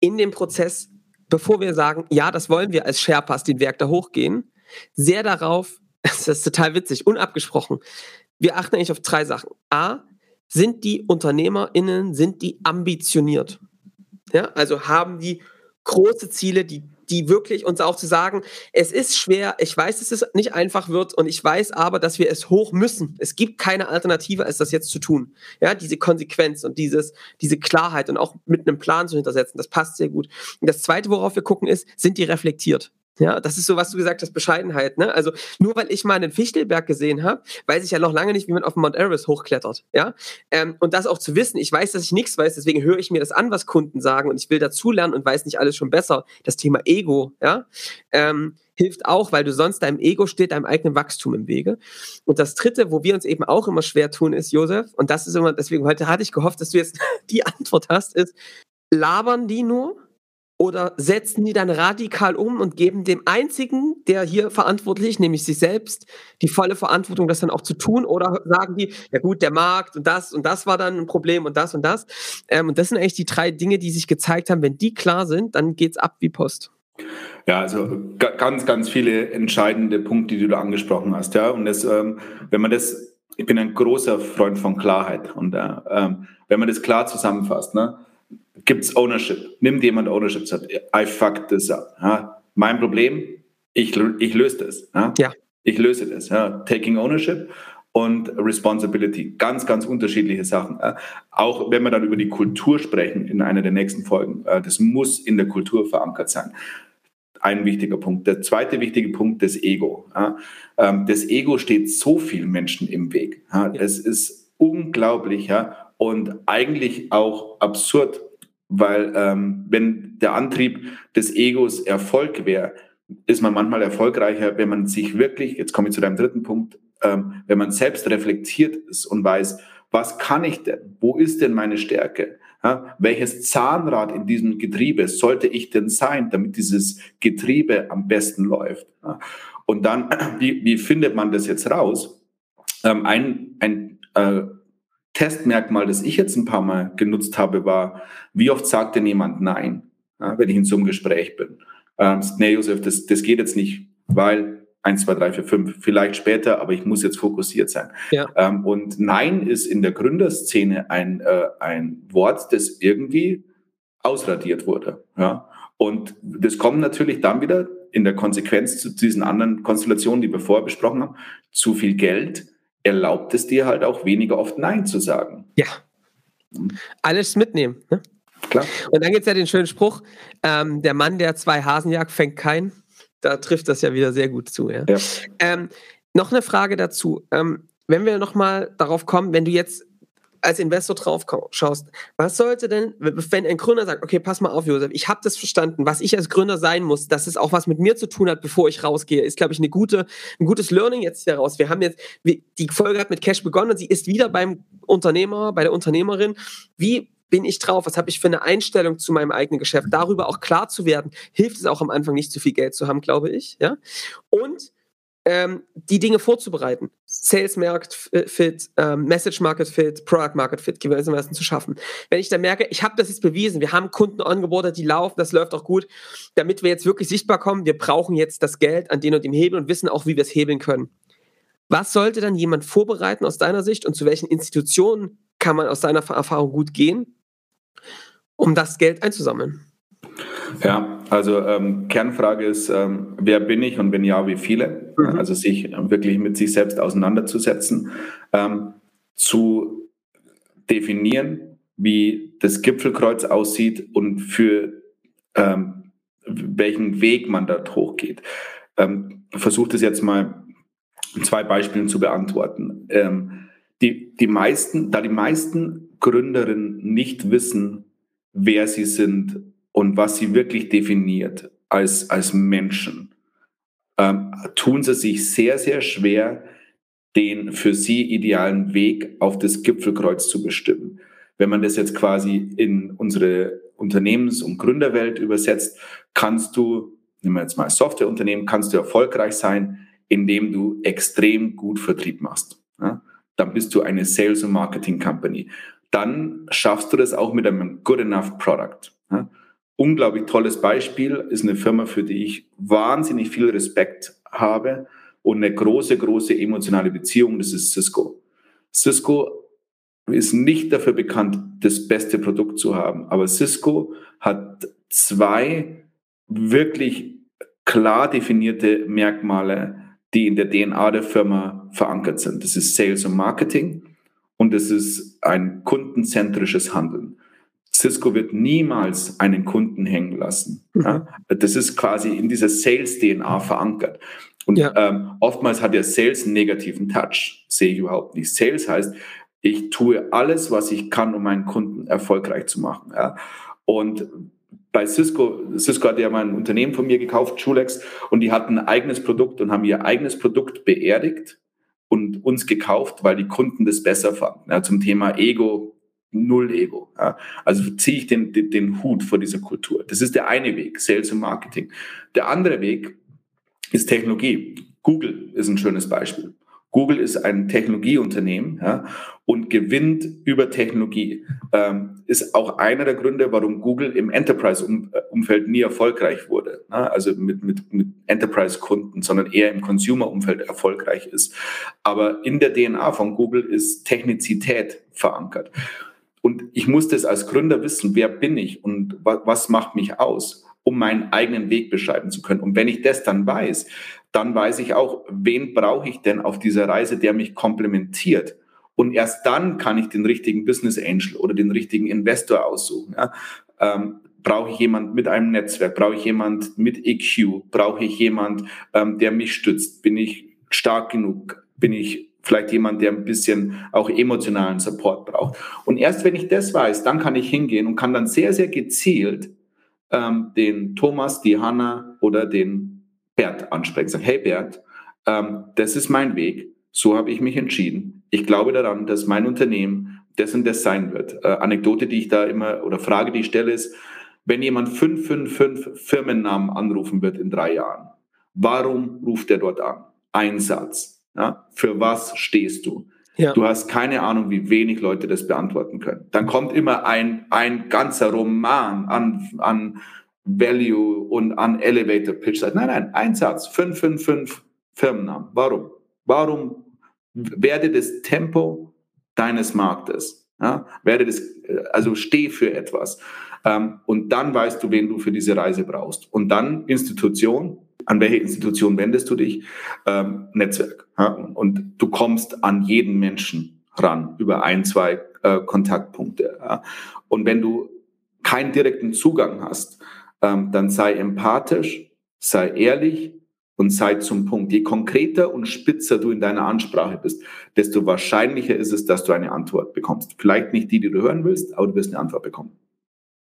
in dem Prozess, bevor wir sagen, ja, das wollen wir als Sherpas den Werk da hochgehen, sehr darauf, das ist total witzig, unabgesprochen, wir achten eigentlich auf drei Sachen. A, sind die UnternehmerInnen, sind die ambitioniert? Ja, also haben die große Ziele, die, die wirklich uns auch zu sagen, es ist schwer, ich weiß, dass es nicht einfach wird und ich weiß aber, dass wir es hoch müssen. Es gibt keine Alternative, als das jetzt zu tun. Ja, diese Konsequenz und dieses, diese Klarheit und auch mit einem Plan zu hintersetzen, das passt sehr gut. Und das zweite, worauf wir gucken, ist, sind die reflektiert? Ja, das ist so, was du gesagt hast, Bescheidenheit. Ne? Also nur weil ich mal einen Fichtelberg gesehen habe, weiß ich ja noch lange nicht, wie man auf Mount Everest hochklettert. Ja, ähm, und das auch zu wissen. Ich weiß, dass ich nichts weiß, deswegen höre ich mir das an, was Kunden sagen, und ich will dazulernen und weiß nicht alles schon besser. Das Thema Ego, ja, ähm, hilft auch, weil du sonst deinem Ego steht, deinem eigenen Wachstum im Wege. Und das Dritte, wo wir uns eben auch immer schwer tun, ist Josef. Und das ist immer, deswegen heute hatte ich gehofft, dass du jetzt die Antwort hast, ist labern die nur? Oder setzen die dann radikal um und geben dem einzigen, der hier verantwortlich nämlich sich selbst, die volle Verantwortung, das dann auch zu tun? Oder sagen die, ja gut, der Markt und das und das war dann ein Problem und das und das. Ähm, und das sind eigentlich die drei Dinge, die sich gezeigt haben. Wenn die klar sind, dann geht's ab wie Post. Ja, also ganz, ganz viele entscheidende Punkte, die du angesprochen hast. Ja, und das, ähm, wenn man das, ich bin ein großer Freund von Klarheit. Und äh, ähm, wenn man das klar zusammenfasst, ne? Gibt es Ownership. Nimmt jemand Ownership, sagt, I fucked this up. Ja, mein Problem, ich, ich löse das. Ja? ja. Ich löse das. Ja? Taking Ownership und Responsibility. Ganz, ganz unterschiedliche Sachen. Auch wenn wir dann über die Kultur sprechen in einer der nächsten Folgen, äh, das muss in der Kultur verankert sein. Ein wichtiger Punkt. Der zweite wichtige Punkt, das Ego. Ähm, das Ego steht so vielen Menschen im Weg. Es ist unglaublich und eigentlich auch absurd weil ähm, wenn der Antrieb des Egos Erfolg wäre, ist man manchmal erfolgreicher, wenn man sich wirklich, jetzt komme ich zu deinem dritten Punkt, ähm, wenn man selbst reflektiert ist und weiß, was kann ich denn? Wo ist denn meine Stärke? Ja, welches Zahnrad in diesem Getriebe sollte ich denn sein, damit dieses Getriebe am besten läuft? Ja, und dann, wie, wie findet man das jetzt raus? Ähm, ein ein äh, Testmerkmal, das ich jetzt ein paar Mal genutzt habe, war, wie oft sagt denn jemand Nein, ja, wenn ich in so einem Gespräch bin? Ähm, nee, Josef, das, das geht jetzt nicht, weil 1, 2, 3, 4, 5, vielleicht später, aber ich muss jetzt fokussiert sein. Ja. Ähm, und Nein ist in der Gründerszene ein, äh, ein Wort, das irgendwie ausradiert wurde. Ja? Und das kommt natürlich dann wieder in der Konsequenz zu diesen anderen Konstellationen, die wir vorher besprochen haben. Zu viel Geld erlaubt es dir halt auch weniger oft Nein zu sagen. Ja. Alles mitnehmen. Ne? Klar. Und dann gibt es ja den schönen Spruch, ähm, der Mann, der zwei Hasen jagt, fängt keinen da trifft das ja wieder sehr gut zu. Ja? ja. Ähm, noch eine Frage dazu. Ähm, wenn wir nochmal darauf kommen, wenn du jetzt als Investor drauf schaust, was sollte denn, wenn ein Gründer sagt, okay, pass mal auf, Josef, ich habe das verstanden, was ich als Gründer sein muss, dass es auch was mit mir zu tun hat, bevor ich rausgehe, ist, glaube ich, eine gute, ein gutes Learning jetzt daraus. Wir haben jetzt, die Folge hat mit Cash begonnen und sie ist wieder beim Unternehmer, bei der Unternehmerin. Wie bin ich drauf? Was habe ich für eine Einstellung zu meinem eigenen Geschäft? Darüber auch klar zu werden, hilft es auch am Anfang nicht zu viel Geld zu haben, glaube ich. Ja? Und ähm, die Dinge vorzubereiten. Sales Market Fit, ähm, Message Market Fit, Product Market Fit gewissermaßen zu schaffen. Wenn ich dann merke, ich habe das jetzt bewiesen, wir haben Kunden angebordet, die laufen, das läuft auch gut, damit wir jetzt wirklich sichtbar kommen, wir brauchen jetzt das Geld an den und dem Hebel und wissen auch, wie wir es hebeln können. Was sollte dann jemand vorbereiten aus deiner Sicht und zu welchen Institutionen kann man aus deiner Erfahrung gut gehen, um das Geld einzusammeln? Ja, also ähm, Kernfrage ist, ähm, wer bin ich und wenn ja, wie viele? Mhm. Also sich wirklich mit sich selbst auseinanderzusetzen, ähm, zu definieren, wie das Gipfelkreuz aussieht und für ähm, welchen Weg man dort hochgeht. Ähm, Versuche das jetzt mal in zwei Beispielen zu beantworten. Ähm, die, die meisten, da die meisten Gründerinnen nicht wissen, wer sie sind und was sie wirklich definiert als, als Menschen, ähm, tun sie sich sehr, sehr schwer, den für sie idealen Weg auf das Gipfelkreuz zu bestimmen. Wenn man das jetzt quasi in unsere Unternehmens- und Gründerwelt übersetzt, kannst du, nehmen wir jetzt mal Softwareunternehmen, kannst du erfolgreich sein, indem du extrem gut Vertrieb machst. Ja? Dann bist du eine Sales- und Marketing-Company dann schaffst du das auch mit einem Good Enough Product. Ja? Unglaublich tolles Beispiel ist eine Firma, für die ich wahnsinnig viel Respekt habe und eine große, große emotionale Beziehung. Das ist Cisco. Cisco ist nicht dafür bekannt, das beste Produkt zu haben, aber Cisco hat zwei wirklich klar definierte Merkmale, die in der DNA der Firma verankert sind. Das ist Sales und Marketing und es ist ein kundenzentrisches Handeln. Cisco wird niemals einen Kunden hängen lassen. Mhm. Ja? Das ist quasi in dieser Sales-DNA verankert. Und ja. ähm, oftmals hat ja Sales einen negativen Touch. Sehe ich überhaupt nicht. Sales heißt, ich tue alles, was ich kann, um meinen Kunden erfolgreich zu machen. Ja? Und bei Cisco, Cisco hat ja mal ein Unternehmen von mir gekauft, Chulex, und die hatten ein eigenes Produkt und haben ihr eigenes Produkt beerdigt und uns gekauft, weil die Kunden das besser fanden. Ja, zum Thema Ego, null Ego. Ja. Also ziehe ich den, den, den Hut vor dieser Kultur. Das ist der eine Weg, Sales und Marketing. Der andere Weg ist Technologie. Google ist ein schönes Beispiel. Google ist ein Technologieunternehmen ja, und gewinnt über Technologie. Ähm, ist auch einer der Gründe, warum Google im Enterprise-Umfeld nie erfolgreich wurde. Ne? Also mit, mit, mit Enterprise-Kunden, sondern eher im Consumer-Umfeld erfolgreich ist. Aber in der DNA von Google ist Technizität verankert. Und ich muss das als Gründer wissen, wer bin ich und was, macht mich aus, um meinen eigenen Weg beschreiben zu können. Und wenn ich das dann weiß, dann weiß ich auch, wen brauche ich denn auf dieser Reise, der mich komplementiert. Und erst dann kann ich den richtigen Business Angel oder den richtigen Investor aussuchen. Ja. Ähm, brauche ich jemand mit einem Netzwerk? Brauche ich jemand mit EQ? Brauche ich jemand, ähm, der mich stützt? Bin ich stark genug? Bin ich vielleicht jemand, der ein bisschen auch emotionalen Support braucht. Und erst wenn ich das weiß, dann kann ich hingehen und kann dann sehr, sehr gezielt ähm, den Thomas, die Hanna oder den Bert ansprechen. Sagen, hey Bert, ähm, das ist mein Weg, so habe ich mich entschieden. Ich glaube daran, dass mein Unternehmen das und das sein wird. Äh, Anekdote, die ich da immer oder Frage, die ich stelle, ist, wenn jemand 555 Firmennamen anrufen wird in drei Jahren, warum ruft er dort an? Einsatz. Ja? Für was stehst du? Ja. Du hast keine Ahnung, wie wenig Leute das beantworten können. Dann kommt immer ein, ein ganzer Roman an, an Value und an Elevator Pitch. Nein, nein, ein Satz, 555 Firmennamen. Warum? Warum werde das Tempo deines Marktes? Ja? Werde das, also steh für etwas. Ähm, und dann weißt du, wen du für diese Reise brauchst. Und dann Institution, an welche Institution wendest du dich? Ähm, Netzwerk. Ja? Und du kommst an jeden Menschen ran über ein, zwei äh, Kontaktpunkte. Ja? Und wenn du keinen direkten Zugang hast, ähm, dann sei empathisch, sei ehrlich und sei zum Punkt. Je konkreter und spitzer du in deiner Ansprache bist, desto wahrscheinlicher ist es, dass du eine Antwort bekommst. Vielleicht nicht die, die du hören willst, aber du wirst eine Antwort bekommen.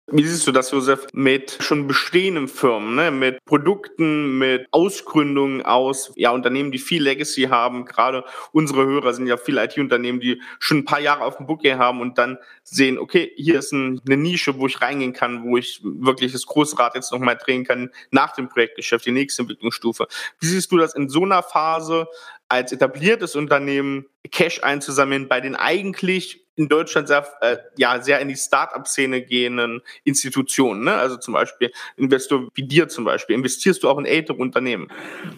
Wie siehst du das, Josef, mit schon bestehenden Firmen, ne? mit Produkten, mit Ausgründungen aus ja, Unternehmen, die viel Legacy haben? Gerade unsere Hörer sind ja viele IT-Unternehmen, die schon ein paar Jahre auf dem Bouquet haben und dann sehen, okay, hier ist ein, eine Nische, wo ich reingehen kann, wo ich wirklich das große Rad jetzt nochmal drehen kann nach dem Projektgeschäft, die nächste Entwicklungsstufe. Wie siehst du das in so einer Phase als etabliertes Unternehmen Cash einzusammeln bei den eigentlich in Deutschland sehr, äh, ja, sehr in die Start-up-Szene gehenden Institutionen. Ne? Also zum Beispiel Investor wie dir zum Beispiel. Investierst du auch in ältere Unternehmen?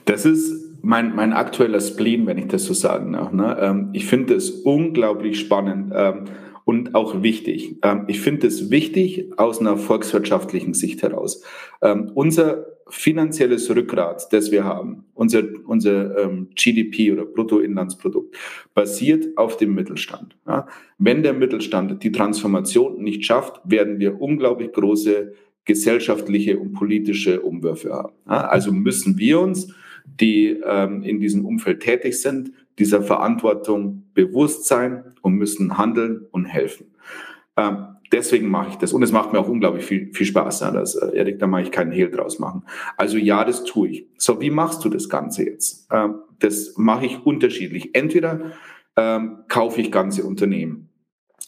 Das ist mein, mein aktueller Spleen, wenn ich das so sagen darf. Ne? Ähm, ich finde es unglaublich spannend. Ähm, und auch wichtig. Ähm, ich finde es wichtig aus einer volkswirtschaftlichen Sicht heraus. Ähm, unser finanzielles Rückgrat, das wir haben, unser, unser ähm, GDP oder Bruttoinlandsprodukt, basiert auf dem Mittelstand. Ja? Wenn der Mittelstand die Transformation nicht schafft, werden wir unglaublich große gesellschaftliche und politische Umwürfe haben. Ja? Also müssen wir uns, die ähm, in diesem Umfeld tätig sind, dieser Verantwortung bewusst sein und müssen handeln und helfen. Ähm, deswegen mache ich das. Und es macht mir auch unglaublich viel, viel Spaß. Ja, das, äh, Erik, da mache ich keinen Hehl draus machen. Also ja, das tue ich. So, wie machst du das Ganze jetzt? Ähm, das mache ich unterschiedlich. Entweder ähm, kaufe ich ganze Unternehmen.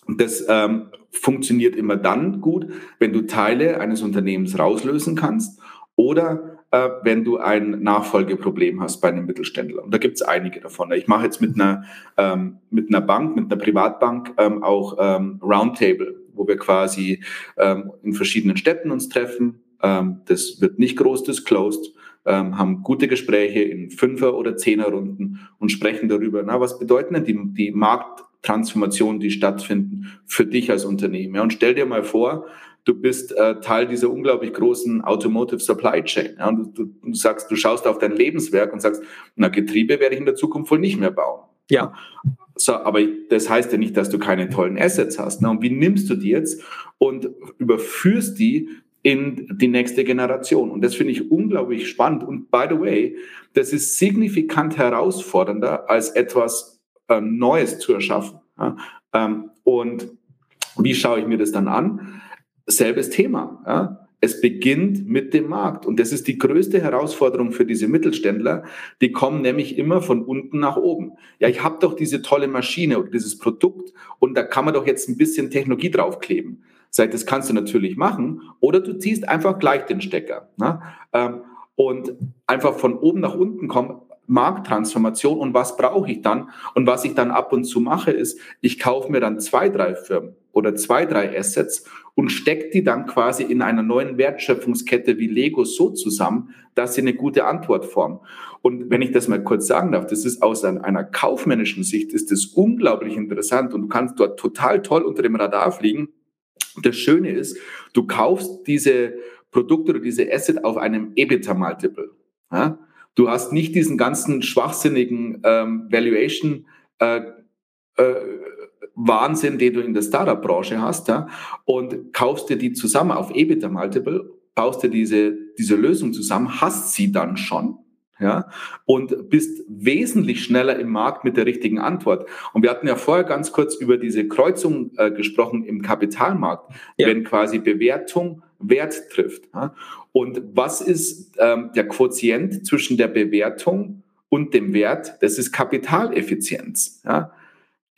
Das ähm, funktioniert immer dann gut, wenn du Teile eines Unternehmens rauslösen kannst oder äh, wenn du ein Nachfolgeproblem hast bei einem Mittelständler. Und da gibt es einige davon. Ich mache jetzt mit einer, ähm, mit einer Bank, mit einer Privatbank ähm, auch ähm, Roundtable, wo wir quasi ähm, in verschiedenen Städten uns treffen. Ähm, das wird nicht groß disclosed, ähm, haben gute Gespräche in Fünfer- oder Zehner-Runden und sprechen darüber, na, was bedeuten denn die, die Markttransformationen, die stattfinden für dich als Unternehmen? Ja, und stell dir mal vor, du bist äh, Teil dieser unglaublich großen Automotive Supply Chain. Ja, und du, du, sagst, du schaust auf dein Lebenswerk und sagst, na, Getriebe werde ich in der Zukunft wohl nicht mehr bauen. Ja. So, aber das heißt ja nicht, dass du keine tollen Assets hast. Ne? Und wie nimmst du die jetzt und überführst die in die nächste Generation? Und das finde ich unglaublich spannend. Und by the way, das ist signifikant herausfordernder, als etwas äh, Neues zu erschaffen. Ja? Ähm, und wie schaue ich mir das dann an? Selbes Thema. Ja? Es beginnt mit dem Markt. Und das ist die größte Herausforderung für diese Mittelständler. Die kommen nämlich immer von unten nach oben. Ja, ich habe doch diese tolle Maschine oder dieses Produkt und da kann man doch jetzt ein bisschen Technologie draufkleben. Seit das kannst du natürlich machen. Oder du ziehst einfach gleich den Stecker. Ne? Und einfach von oben nach unten kommen. Markttransformation und was brauche ich dann? Und was ich dann ab und zu mache, ist, ich kaufe mir dann zwei, drei Firmen oder zwei, drei Assets und steckt die dann quasi in einer neuen Wertschöpfungskette wie Lego so zusammen, dass sie eine gute Antwort formen. Und wenn ich das mal kurz sagen darf, das ist aus einer kaufmännischen Sicht ist das unglaublich interessant und du kannst dort total toll unter dem Radar fliegen. Das Schöne ist, du kaufst diese Produkte oder diese Asset auf einem EBITDA-Multiple. Ja? Du hast nicht diesen ganzen schwachsinnigen ähm, Valuation äh, äh, Wahnsinn, den du in der Startup-Branche hast, ja, und kaufst dir die zusammen auf EBITDA Multiple, baust dir diese, diese Lösung zusammen, hast sie dann schon, ja, und bist wesentlich schneller im Markt mit der richtigen Antwort. Und wir hatten ja vorher ganz kurz über diese Kreuzung äh, gesprochen im Kapitalmarkt, ja. wenn quasi Bewertung Wert trifft. Ja. Und was ist ähm, der Quotient zwischen der Bewertung und dem Wert? Das ist Kapitaleffizienz. Ja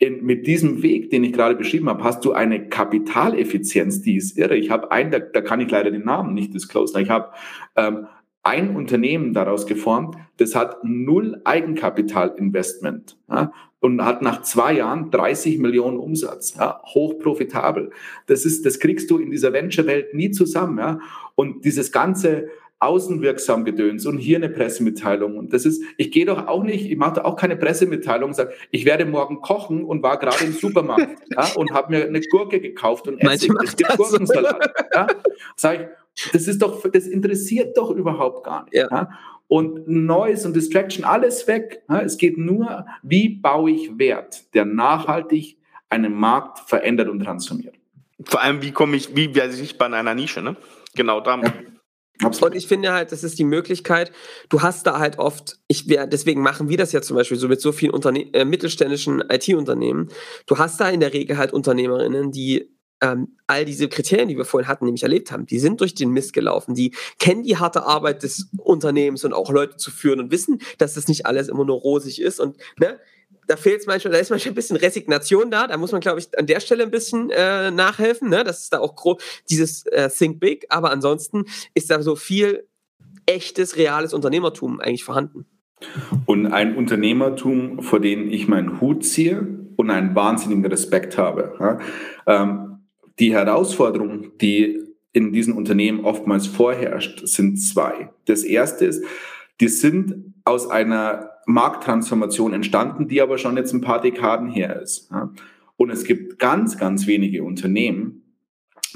in, mit diesem Weg, den ich gerade beschrieben habe, hast du eine Kapitaleffizienz, die ist irre. Ich habe ein, da, da kann ich leider den Namen nicht disclosen. Ich habe ähm, ein Unternehmen daraus geformt, das hat null Eigenkapitalinvestment ja, und hat nach zwei Jahren 30 Millionen Umsatz, ja, hochprofitabel. Das ist, das kriegst du in dieser Venture-Welt nie zusammen. Ja. Und dieses ganze außenwirksam Gedöns und hier eine Pressemitteilung. Und das ist, ich gehe doch auch nicht, ich mache auch keine Pressemitteilung und sage, ich werde morgen kochen und war gerade im Supermarkt ja, und habe mir eine Gurke gekauft und esse es gibt Gurkensalat. Ja. Sag ich, das ist doch, das interessiert doch überhaupt gar nicht. Ja. ja. Und Noise und Distraction, alles weg. Ja. Es geht nur, wie baue ich Wert, der nachhaltig einen Markt verändert und transformiert. Vor allem, wie komme ich, wie werde ich sichtbar in einer Nische, ne? Genau da. Absolut. Und ich finde halt, das ist die Möglichkeit, du hast da halt oft, ich wär, deswegen machen wir das ja zum Beispiel so mit so vielen Unterne äh, mittelständischen IT-Unternehmen. Du hast da in der Regel halt Unternehmerinnen, die ähm, all diese Kriterien, die wir vorhin hatten, nämlich erlebt haben, die sind durch den Mist gelaufen, die kennen die harte Arbeit des Unternehmens und auch Leute zu führen und wissen, dass das nicht alles immer nur rosig ist und ne, da fehlt es manchmal, da ist manchmal ein bisschen Resignation da. Da muss man, glaube ich, an der Stelle ein bisschen äh, nachhelfen. Ne? Das ist da auch groß, dieses äh, Think Big. Aber ansonsten ist da so viel echtes, reales Unternehmertum eigentlich vorhanden. Und ein Unternehmertum, vor dem ich meinen Hut ziehe und einen wahnsinnigen Respekt habe. Ja? Ähm, die Herausforderung, die in diesen Unternehmen oftmals vorherrscht, sind zwei. Das erste ist, die sind aus einer Markttransformation entstanden, die aber schon jetzt ein paar Dekaden her ist. Und es gibt ganz, ganz wenige Unternehmen,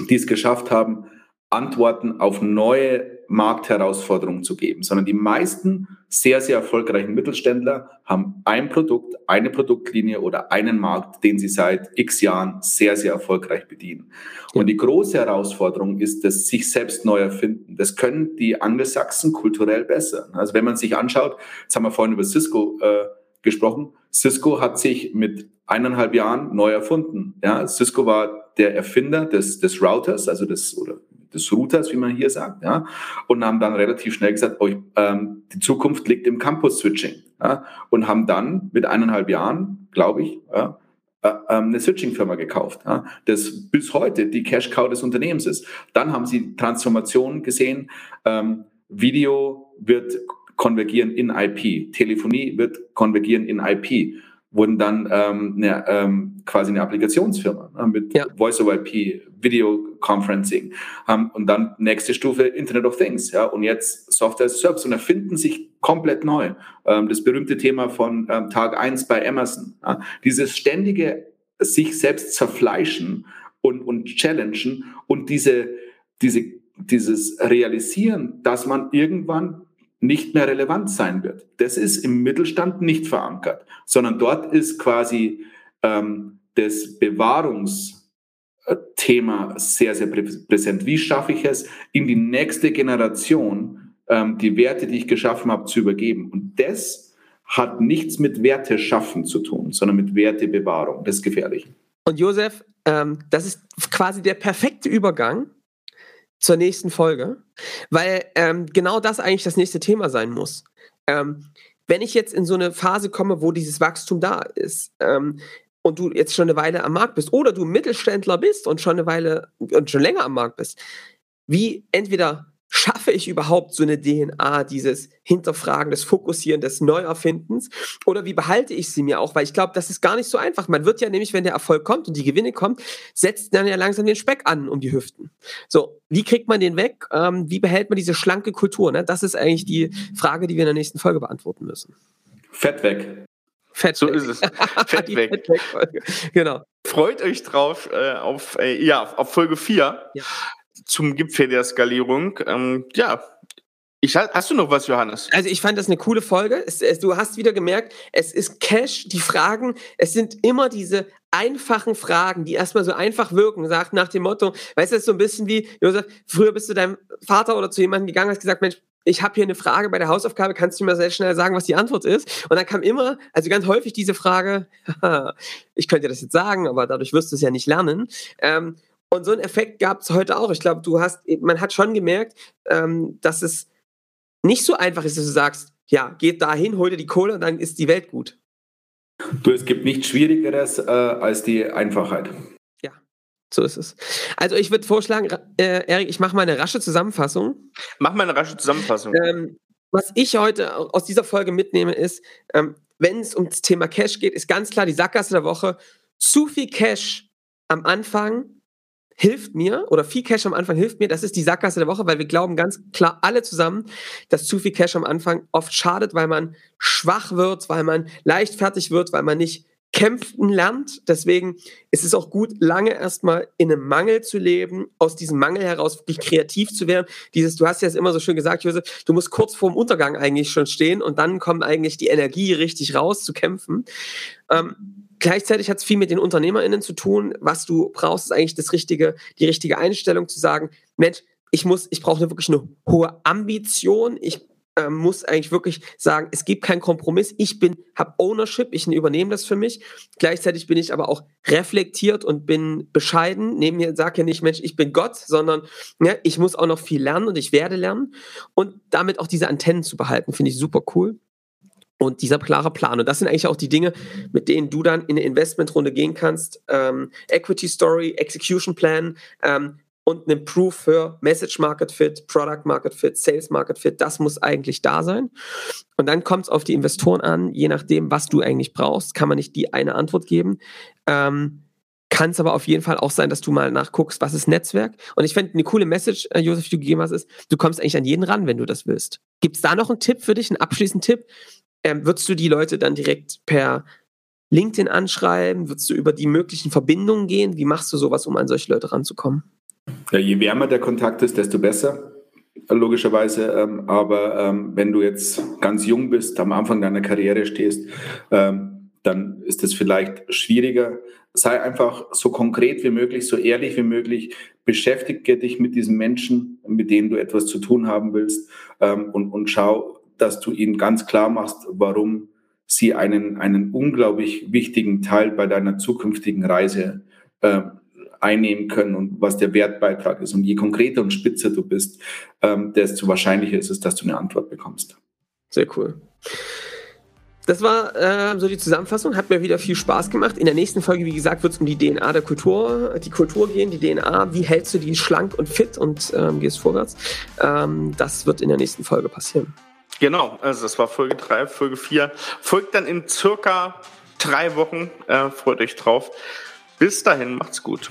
die es geschafft haben, Antworten auf neue Marktherausforderungen zu geben, sondern die meisten sehr, sehr erfolgreichen Mittelständler haben ein Produkt, eine Produktlinie oder einen Markt, den sie seit x Jahren sehr, sehr erfolgreich bedienen. Und die große Herausforderung ist das sich selbst neu erfinden. Das können die Angelsachsen kulturell besser. Also wenn man sich anschaut, jetzt haben wir vorhin über Cisco äh, gesprochen, Cisco hat sich mit eineinhalb Jahren neu erfunden. Ja, Cisco war der Erfinder des, des Routers, also des, oder des Routers, wie man hier sagt, ja, und haben dann relativ schnell gesagt, oh, ähm, die Zukunft liegt im Campus-Switching, ja, und haben dann mit eineinhalb Jahren, glaube ich, ja, äh, ähm, eine Switching-Firma gekauft, ja, das bis heute die Cash-Cow des Unternehmens ist. Dann haben sie Transformationen gesehen, ähm, Video wird konvergieren in IP, Telefonie wird konvergieren in IP wurden dann ähm, eine, ähm, quasi eine Applikationsfirma ne, mit ja. Voice over IP, Video Conferencing ähm, und dann nächste Stufe Internet of Things ja und jetzt Software as a Service und erfinden sich komplett neu. Ähm, das berühmte Thema von ähm, Tag eins bei Amazon. Ja, dieses ständige sich selbst zerfleischen und, und challengen und diese, diese, dieses Realisieren, dass man irgendwann nicht mehr relevant sein wird. Das ist im Mittelstand nicht verankert, sondern dort ist quasi ähm, das Bewahrungsthema sehr, sehr präsent. Wie schaffe ich es, in die nächste Generation ähm, die Werte, die ich geschaffen habe, zu übergeben? Und das hat nichts mit Werte schaffen zu tun, sondern mit Wertebewahrung. Das ist gefährlich. Und Josef, ähm, das ist quasi der perfekte Übergang zur nächsten Folge, weil ähm, genau das eigentlich das nächste Thema sein muss. Ähm, wenn ich jetzt in so eine Phase komme, wo dieses Wachstum da ist ähm, und du jetzt schon eine Weile am Markt bist oder du Mittelständler bist und schon eine Weile und schon länger am Markt bist, wie entweder schaffe ich überhaupt so eine DNA dieses Hinterfragen, des Fokussieren, des Neuerfindens? Oder wie behalte ich sie mir auch? Weil ich glaube, das ist gar nicht so einfach. Man wird ja nämlich, wenn der Erfolg kommt und die Gewinne kommen, setzt dann ja langsam den Speck an um die Hüften. So, wie kriegt man den weg? Ähm, wie behält man diese schlanke Kultur? Ne? Das ist eigentlich die Frage, die wir in der nächsten Folge beantworten müssen. Fett weg. Fett so ist es. Fett weg. genau. Freut euch drauf äh, auf, äh, ja, auf Folge 4. Ja zum Gipfel der Skalierung. Ähm, ja, ich, hast du noch was, Johannes? Also ich fand das eine coole Folge. Es, es, du hast wieder gemerkt, es ist Cash, die Fragen, es sind immer diese einfachen Fragen, die erstmal so einfach wirken, sagt nach dem Motto, weißt du, das ist so ein bisschen wie, Josef, früher bist du deinem Vater oder zu jemandem gegangen, hast gesagt, Mensch, ich habe hier eine Frage bei der Hausaufgabe, kannst du mir sehr schnell sagen, was die Antwort ist? Und dann kam immer, also ganz häufig diese Frage, ich könnte das jetzt sagen, aber dadurch wirst du es ja nicht lernen. Ähm, und so einen Effekt gab es heute auch. Ich glaube, du hast, man hat schon gemerkt, ähm, dass es nicht so einfach ist, dass du sagst, ja, geht dahin, hol dir die Kohle und dann ist die Welt gut. Du, es gibt nichts Schwierigeres äh, als die Einfachheit. So ist es. Also ich würde vorschlagen, äh, Erik, ich mache mal eine rasche Zusammenfassung. Mach mal eine rasche Zusammenfassung. Ähm, was ich heute aus dieser Folge mitnehme, ist, ähm, wenn es um das Thema Cash geht, ist ganz klar die Sackgasse der Woche. Zu viel Cash am Anfang hilft mir oder viel Cash am Anfang hilft mir. Das ist die Sackgasse der Woche, weil wir glauben ganz klar alle zusammen, dass zu viel Cash am Anfang oft schadet, weil man schwach wird, weil man leichtfertig wird, weil man nicht kämpfen lernt. Deswegen ist es auch gut, lange erstmal in einem Mangel zu leben, aus diesem Mangel heraus wirklich kreativ zu werden. Dieses, du hast ja immer so schön gesagt, Josef, du musst kurz vorm Untergang eigentlich schon stehen und dann kommt eigentlich die Energie richtig raus zu kämpfen. Ähm, Gleichzeitig hat es viel mit den UnternehmerInnen zu tun. Was du brauchst, ist eigentlich das richtige, die richtige Einstellung zu sagen, Mensch, ich muss, ich brauche wirklich eine hohe Ambition. Ich äh, muss eigentlich wirklich sagen, es gibt keinen Kompromiss. Ich bin, habe Ownership, ich übernehme das für mich. Gleichzeitig bin ich aber auch reflektiert und bin bescheiden. Neben mir sage ja nicht, Mensch, ich bin Gott, sondern ja, ich muss auch noch viel lernen und ich werde lernen. Und damit auch diese Antennen zu behalten, finde ich super cool. Und dieser klare Plan. Und das sind eigentlich auch die Dinge, mit denen du dann in eine Investmentrunde gehen kannst. Ähm, Equity Story, Execution Plan ähm, und ein Proof für Message Market Fit, Product Market Fit, Sales Market Fit. Das muss eigentlich da sein. Und dann kommt es auf die Investoren an, je nachdem, was du eigentlich brauchst, kann man nicht die eine Antwort geben. Ähm, kann es aber auf jeden Fall auch sein, dass du mal nachguckst, was ist Netzwerk. Und ich fände eine coole Message, äh, Josef, die du gegeben hast, ist, du kommst eigentlich an jeden ran, wenn du das willst. Gibt es da noch einen Tipp für dich, einen abschließenden Tipp? ähm, würdest du die Leute dann direkt per LinkedIn anschreiben? Würdest du über die möglichen Verbindungen gehen? Wie machst du sowas, um an solche Leute ranzukommen? Ja, je wärmer der Kontakt ist, desto besser, logischerweise. Ähm, aber ähm, wenn du jetzt ganz jung bist, am Anfang deiner Karriere stehst, ähm, dann ist es vielleicht schwieriger. Sei einfach so konkret wie möglich, so ehrlich wie möglich. Beschäftige dich mit diesen Menschen, mit denen du etwas zu tun haben willst ähm, und, und schau, dass du ihnen ganz klar machst, warum sie einen, einen unglaublich wichtigen Teil bei deiner zukünftigen Reise äh, einnehmen können und was der Wertbeitrag ist. Und je konkreter und spitzer du bist, ähm, desto wahrscheinlicher ist es, dass du eine Antwort bekommst. Sehr cool. Das war äh, so die Zusammenfassung. Hat mir wieder viel Spaß gemacht. In der nächsten Folge, wie gesagt, wird es um die DNA der Kultur, die Kultur gehen, die DNA. Wie hältst du die schlank und fit und ähm, gehst vorwärts? Ähm, das wird in der nächsten Folge passieren. Genau, also das war Folge 3, Folge 4. Folgt dann in circa drei Wochen. Äh, freut euch drauf. Bis dahin, macht's gut.